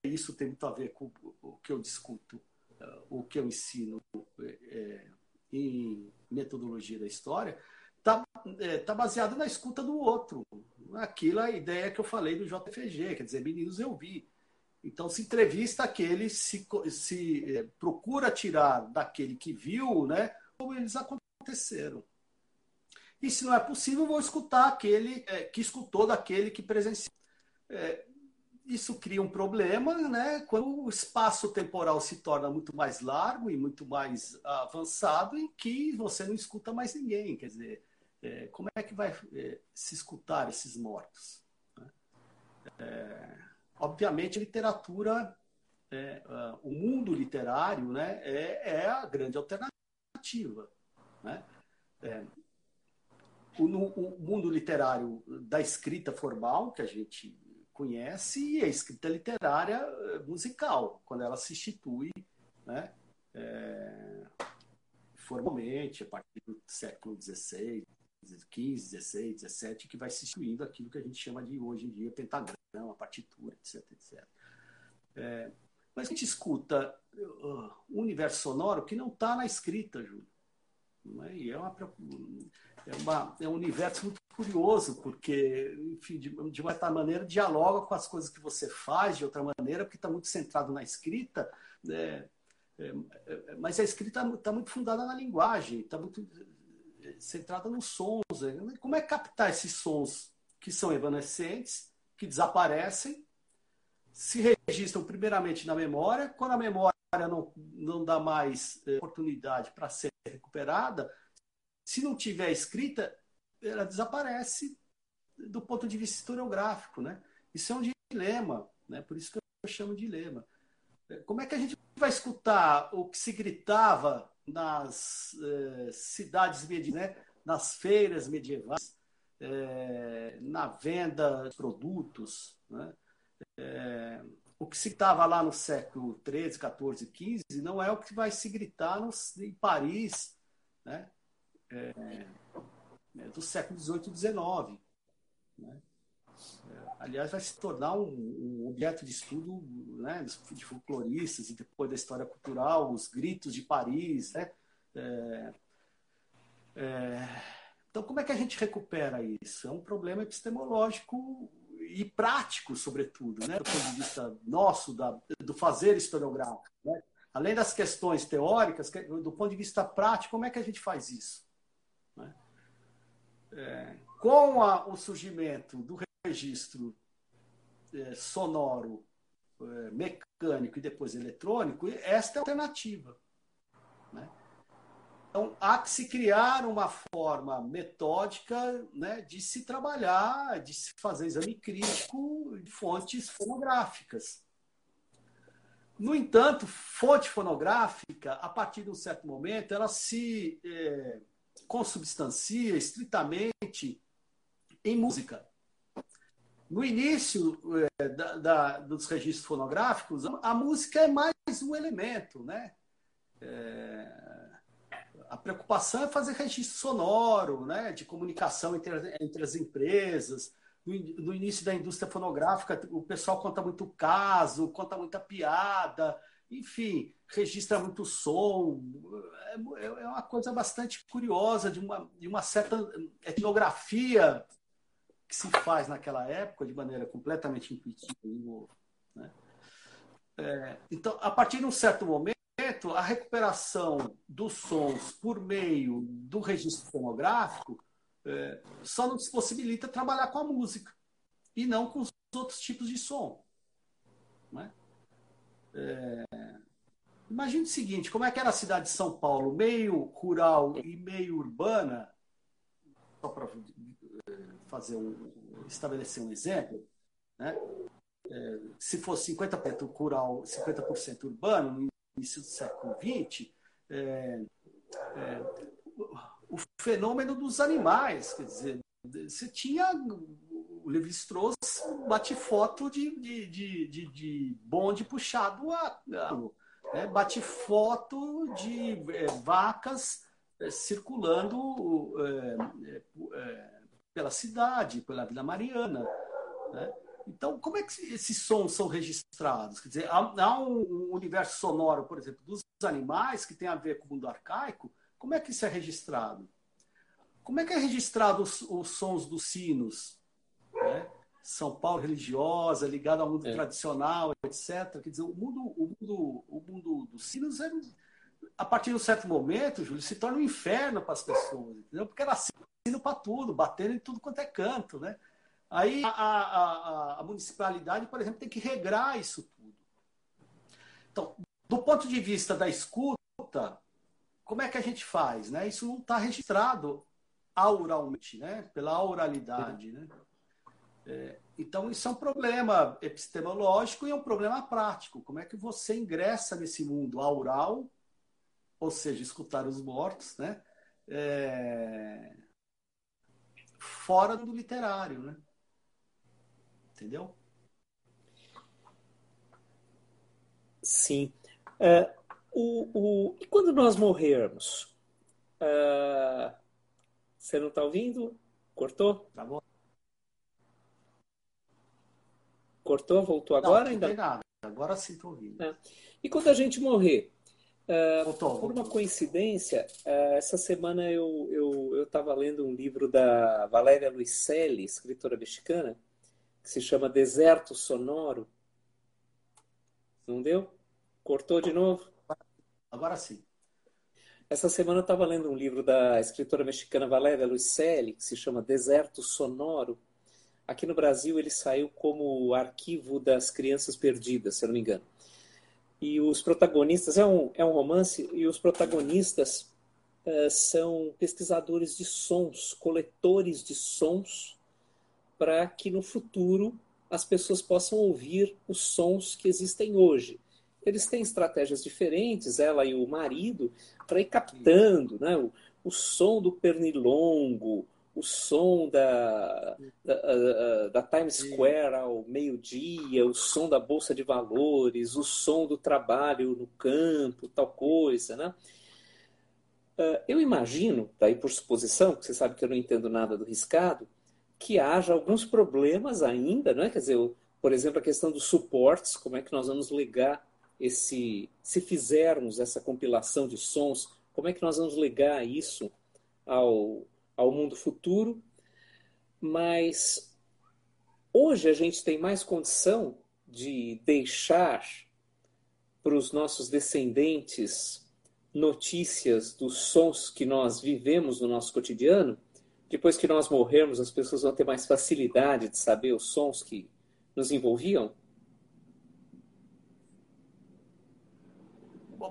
isso tem muito a ver com o que eu discuto, é, o que eu ensino é, em metodologia da história, está é, tá baseado na escuta do outro. Aquilo é a ideia que eu falei do JFG, quer dizer, meninos eu vi. Então, se entrevista aquele, se, se é, procura tirar daquele que viu, né, como eles aconteceram. E se não é possível, vou escutar aquele é, que escutou daquele que presenciou. É, isso cria um problema, né? Quando o espaço temporal se torna muito mais largo e muito mais avançado, em que você não escuta mais ninguém. Quer dizer, é, como é que vai é, se escutar esses mortos? Né? É, obviamente, a literatura, é, o mundo literário, né, é, é, a grande alternativa. Né? É, o, o mundo literário da escrita formal, que a gente conhece, e a escrita literária eh, musical, quando ela se institui né, é, formalmente, a partir do século XVI, XV, XVI, XVII, que vai se instituindo aquilo que a gente chama de, hoje em dia, pentagrama, partitura, etc. etc. É, mas a gente escuta uh, um universo sonoro que não está na escrita, Júlio. É? E é uma, é, uma, é um universo muito curioso, porque, enfim, de, de uma certa maneira, dialoga com as coisas que você faz de outra maneira, porque está muito centrado na escrita, né? É, é, mas a escrita está muito fundada na linguagem, está muito é, centrada nos sons. Né? Como é captar esses sons que são evanescentes, que desaparecem, se registram primeiramente na memória, quando a memória não, não dá mais é, oportunidade para ser recuperada, se não tiver escrita, ela desaparece do ponto de vista historiográfico, né? Isso é um dilema, né? Por isso que eu chamo de dilema. Como é que a gente vai escutar o que se gritava nas eh, cidades medievais, né? nas feiras medievais, eh, na venda de produtos, né? Eh, o que se gritava lá no século XIII, XIV, XV não é o que vai se gritar no, em Paris, né? É, é, do século XVIII e XIX. Né? É, aliás, vai se tornar um, um, objeto de estudo né, de folcloristas e depois da história cultural, os gritos de Paris. Né? É, é, então, como é que a gente recupera isso? É um problema epistemológico e prático, sobretudo, né? do ponto de vista nosso, da, do fazer historiográfico. Né? Além das questões teóricas, do ponto de vista prático, como é que a gente faz isso? É, com a, o surgimento do registro é, sonoro, é, mecânico e depois eletrônico, esta é a alternativa. Né? Então, há que se criar uma forma metódica né, de se trabalhar, de se fazer exame crítico de fontes fonográficas. No entanto, fonte fonográfica, a partir de um certo momento, ela se é, consubstancia estritamente em música. No início é, da, da, dos registros fonográficos, a música é mais um elemento, né? É, a preocupação é fazer registro sonoro, né? De comunicação entre, entre as empresas. No, no início da indústria fonográfica, o pessoal conta muito caso, conta muita piada, enfim, registra muito som. É, é uma coisa bastante curiosa, de uma, de uma certa etnografia que se faz naquela época de maneira completamente intuitiva. Né? É, então, a partir de um certo momento, a recuperação dos sons por meio do registro fonográfico é, só nos possibilita trabalhar com a música e não com os outros tipos de som. É... Imagine o seguinte: como é que era a cidade de São Paulo, meio rural e meio urbana, só para é, fazer um, estabelecer um exemplo, né? é, se fosse 50% rural, 50% urbano, no início do século XX, é, é, o fenômeno dos animais, quer dizer, você tinha o Levi Strauss bate foto de, de, de, de, de bonde puxado a, a né? bate foto de é, vacas é, circulando é, é, pela cidade, pela Vila Mariana. Né? Então, como é que esses sons são registrados? Quer dizer, há, há um, universo sonoro, por exemplo, dos animais que tem a ver com o mundo arcaico. Como é que isso é registrado? Como é que é registrado os, os sons dos sinos? Né? São Paulo religiosa, ligada ao mundo é. tradicional, etc. Quer dizer, o mundo, o mundo, o mundo dos sinos, é, a partir de um certo momento, Júlio, se torna um inferno para as pessoas, entendeu? Porque era sino para tudo, batendo em tudo quanto é canto, né? Aí a, a, a, a municipalidade, por exemplo, tem que regrar isso tudo. Então, do ponto de vista da escuta, como é que a gente faz? Né? Isso não está registrado auralmente, né? pela oralidade. Né? É, então, isso é um problema epistemológico e é um problema prático. Como é que você ingressa nesse mundo aural, ou seja, escutar os mortos, né? É, fora do literário, né? Entendeu? Sim. Uh, o, o, e quando nós morrermos? Uh, você não está ouvindo? Cortou? Tá bom. Cortou? Voltou agora? Não, ainda? Não nada. Agora sim estou ouvindo. É. E quando a gente morrer? Uh, voltou, por uma coincidência, uh, essa semana eu estava eu, eu lendo um livro da Valéria Luiselli, escritora mexicana, que se chama Deserto Sonoro. Não deu? Cortou de novo? Agora sim. Essa semana eu estava lendo um livro da escritora mexicana Valéria Luiselli, que se chama Deserto Sonoro. Aqui no Brasil ele saiu como Arquivo das Crianças Perdidas, se eu não me engano. E os protagonistas, é um, é um romance, e os protagonistas uh, são pesquisadores de sons, coletores de sons, para que no futuro as pessoas possam ouvir os sons que existem hoje. Eles têm estratégias diferentes, ela e o marido, para ir captando né, o, o som do pernilongo, o som da, da, da, Times Square ao meio-dia, o som da Bolsa de Valores, o som do trabalho no campo, tal coisa, né? Uh, eu imagino, daí por suposição, que você sabe que eu não entendo nada do riscado, que haja alguns problemas ainda, né? Quer dizer, por exemplo, a questão dos suportes, como é que nós vamos ligar esse, se fizermos essa compilação de sons, como é que nós vamos ligar isso ao, ao mundo futuro, mas hoje a gente tem mais condição de deixar para os nossos descendentes notícias dos sons que nós vivemos no nosso cotidiano. Depois que nós morrermos, as pessoas vão ter mais facilidade de saber os sons que nos envolviam.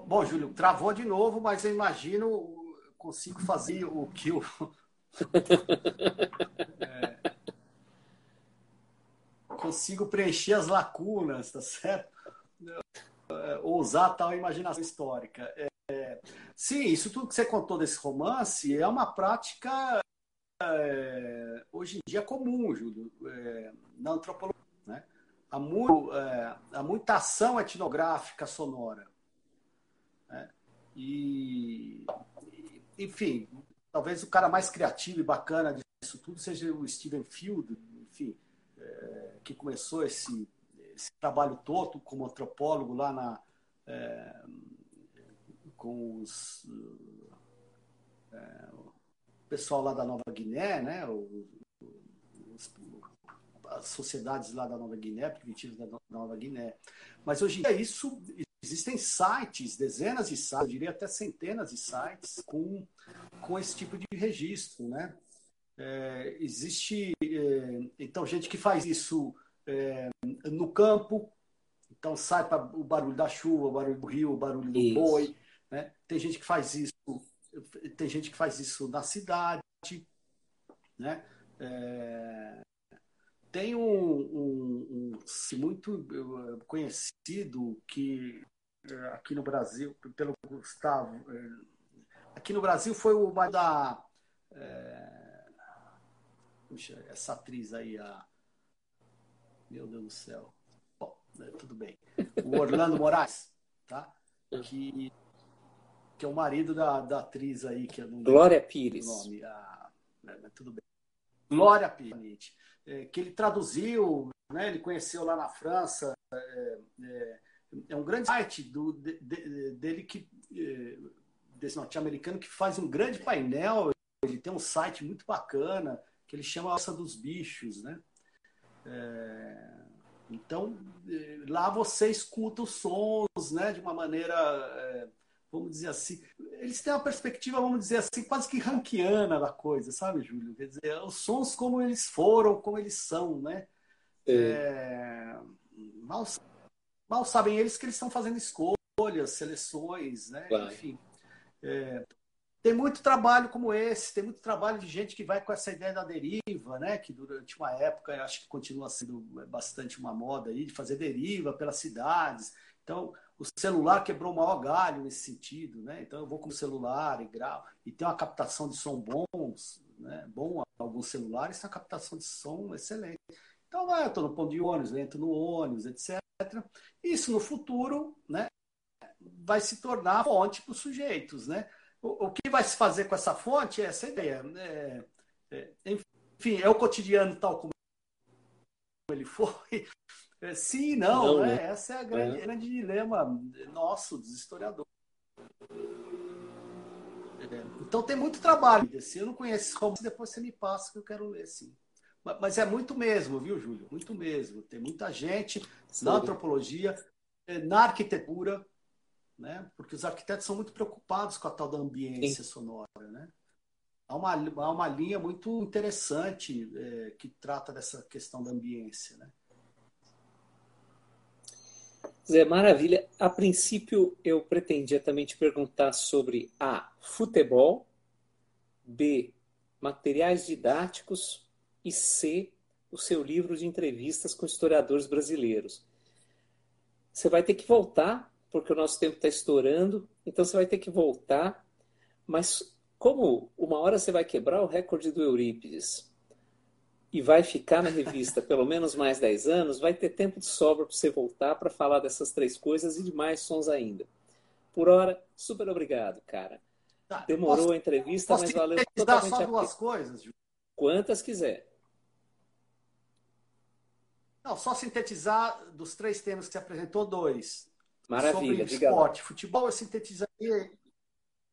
Bom, Júlio, travou de novo, mas eu imagino consigo fazer o que eu é, consigo preencher as lacunas, tá certo? É, usar tal imaginação histórica. É, sim, isso tudo que você contou desse romance é uma prática é, hoje em dia comum, Júlio, é, na antropologia. Né? Há, muito, é, há muita ação etnográfica sonora. Né? E, enfim, talvez o cara mais criativo e bacana disso tudo seja o Steven Field, enfim, é, que começou esse, esse, trabalho todo como antropólogo lá na, é, com os, é, o pessoal lá da Nova Guiné, né, os, as sociedades lá da Nova Guiné, primitivas da Nova Guiné. Mas hoje em dia isso Existem sites, dezenas de sites, eu diria até centenas de sites com, com esse tipo de registro, né? É, existe, é, então, gente que faz isso é, no campo, então sai para o barulho da chuva, o barulho do rio, o barulho do isso. boi, né? Tem gente que faz isso, tem gente que faz isso na cidade, né? É, tem um, um, um, muito conhecido que aqui no Brasil, pelo Gustavo, aqui no Brasil foi o da. É, puxa, essa atriz aí, a. Meu Deus do céu. Bom, né, tudo bem. O Orlando Moraes, tá? Que, que é o marido da, da atriz aí, que não Glória Pires. Nome, a, né, tudo bem. Glória Pires. É, que ele traduziu, né, ele conheceu lá na França. É, é, um grande site do, de, de, dele que é, desse norte-americano que faz um grande painel. Ele tem um site muito bacana que ele chama Alça dos Bichos, né? É, então é, lá você escuta os sons, né? De uma maneira, é, vamos dizer assim, eles têm uma perspectiva, vamos dizer assim, quase que ranquiana da coisa, sabe, Júlio? Quer dizer, os sons como eles foram, como eles são, né? É. é mal sabem eles que eles estão fazendo escolhas, seleções, né? Claro. Enfim. É, tem muito trabalho como esse, tem muito trabalho de gente que vai com essa ideia da deriva, né? Que durante uma época acho que continua sendo bastante uma moda aí de fazer deriva pelas cidades. Então, o celular quebrou o maior galho nesse sentido, né? Então eu vou com o celular e gravo e tem uma captação de som bons, né? Bom, alguns celulares tem uma captação de som excelente. Então, eu estou no ponto de ônibus, entro no ônibus, etc. Isso no futuro, né? vai se tornar fonte para os sujeitos. Né? O, o, que vai se fazer com essa fonte é essa ideia. É, é, enfim, é o cotidiano tal como ele foi. É, sim e não, não né? né? Essa é a grande, é. grande dilema nosso, dos historiadores. É, então tem muito trabalho desse. Eu não conheço como depois você me passa que eu quero ler, sim. Mas é muito mesmo, viu, Júlio? Muito mesmo. Tem muita gente sim. na antropologia, é, na arquitetura, né? Porque os arquitetos são muito preocupados com a tal da ambiência Sim. sonora, né? Há uma, há uma linha muito interessante é, que trata dessa questão da ambiência, né? Zé, maravilha. A princípio, eu pretendia também te perguntar sobre A. Futebol, B. Materiais didáticos e C. O seu livro de entrevistas com historiadores brasileiros. Você vai ter que voltar porque o nosso tempo está estourando, então você vai ter que voltar. Mas como uma hora você vai quebrar o recorde do Eurípides e vai ficar na revista pelo menos mais 10 anos, vai ter tempo de sobra para você voltar para falar dessas três coisas e de mais sons ainda. Por hora, super obrigado, cara. Tá, Demorou posso, a entrevista, mas valeu totalmente só duas a... coisas, Quantas quiser. Não, só sintetizar dos três temas que você apresentou, dois. Maravilha, sobre esporte, futebol, eu sintetizaria,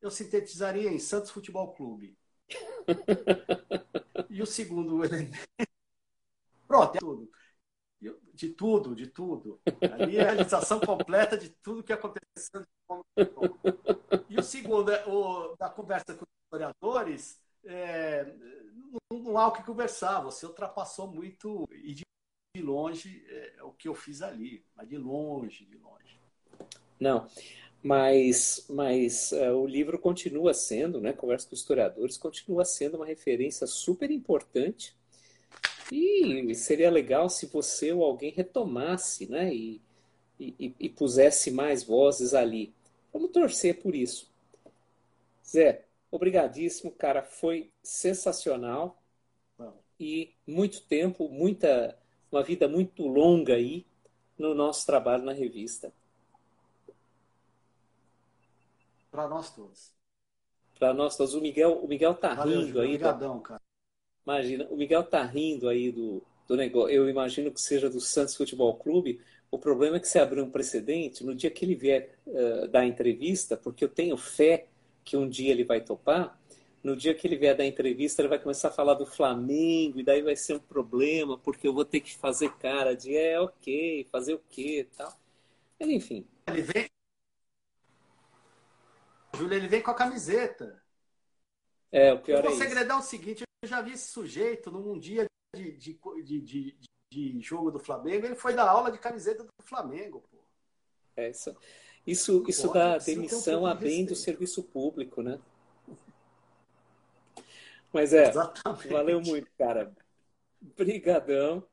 eu sintetizaria em Santos Futebol Clube. e o segundo elemento. Pronto, é tudo. De tudo, de tudo. Ali é a realização completa de tudo que aconteceu. E o segundo, é o, da conversa com os historiadores, é, não, não, há o que conversar. Você ultrapassou muito e longe é, o que eu fiz ali. Mas de longe, de longe. Não, mas, mas uh, o livro continua sendo, né, Conversa com Historiadores, continua sendo uma referência super importante e seria legal se você ou alguém retomasse né, e, e, e pusesse mais vozes ali. Vamos torcer por isso. Zé, obrigadíssimo, cara, foi sensacional e muito tempo, muita, uma vida muito longa aí no nosso trabalho na revista. Para nós todos. Para nós todos. O Miguel, o Miguel tá Valeu, rindo aí. Obrigadão, tá... cara. Imagina, o Miguel tá rindo aí do, do negócio. Eu imagino que seja do Santos Futebol Clube. O problema é que você abriu um precedente no dia que ele vier uh, dar entrevista, porque eu tenho fé que um dia ele vai topar. No dia que ele vier dar entrevista, ele vai começar a falar do Flamengo, e daí vai ser um problema, porque eu vou ter que fazer cara de é, ok, fazer o quê tal. Mas, enfim. Ele vem, Júlio, ele vem com a camiseta. É, o pior o é segredão é o seguinte, eu já vi esse sujeito num dia de, de, de, de, de jogo do Flamengo, ele foi dar aula de camiseta do Flamengo, pô. É isso. Isso, isso dá demissão um a bem do serviço público, né? Mas é, Exatamente. valeu muito, cara. Brigadão.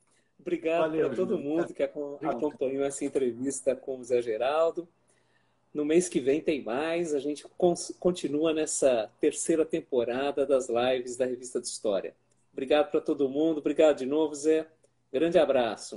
Obrigado para todo mundo que acompanhou essa entrevista com o Zé Geraldo. No mês que vem tem mais. A gente continua nessa terceira temporada das lives da Revista de História. Obrigado para todo mundo. Obrigado de novo, Zé. Grande abraço.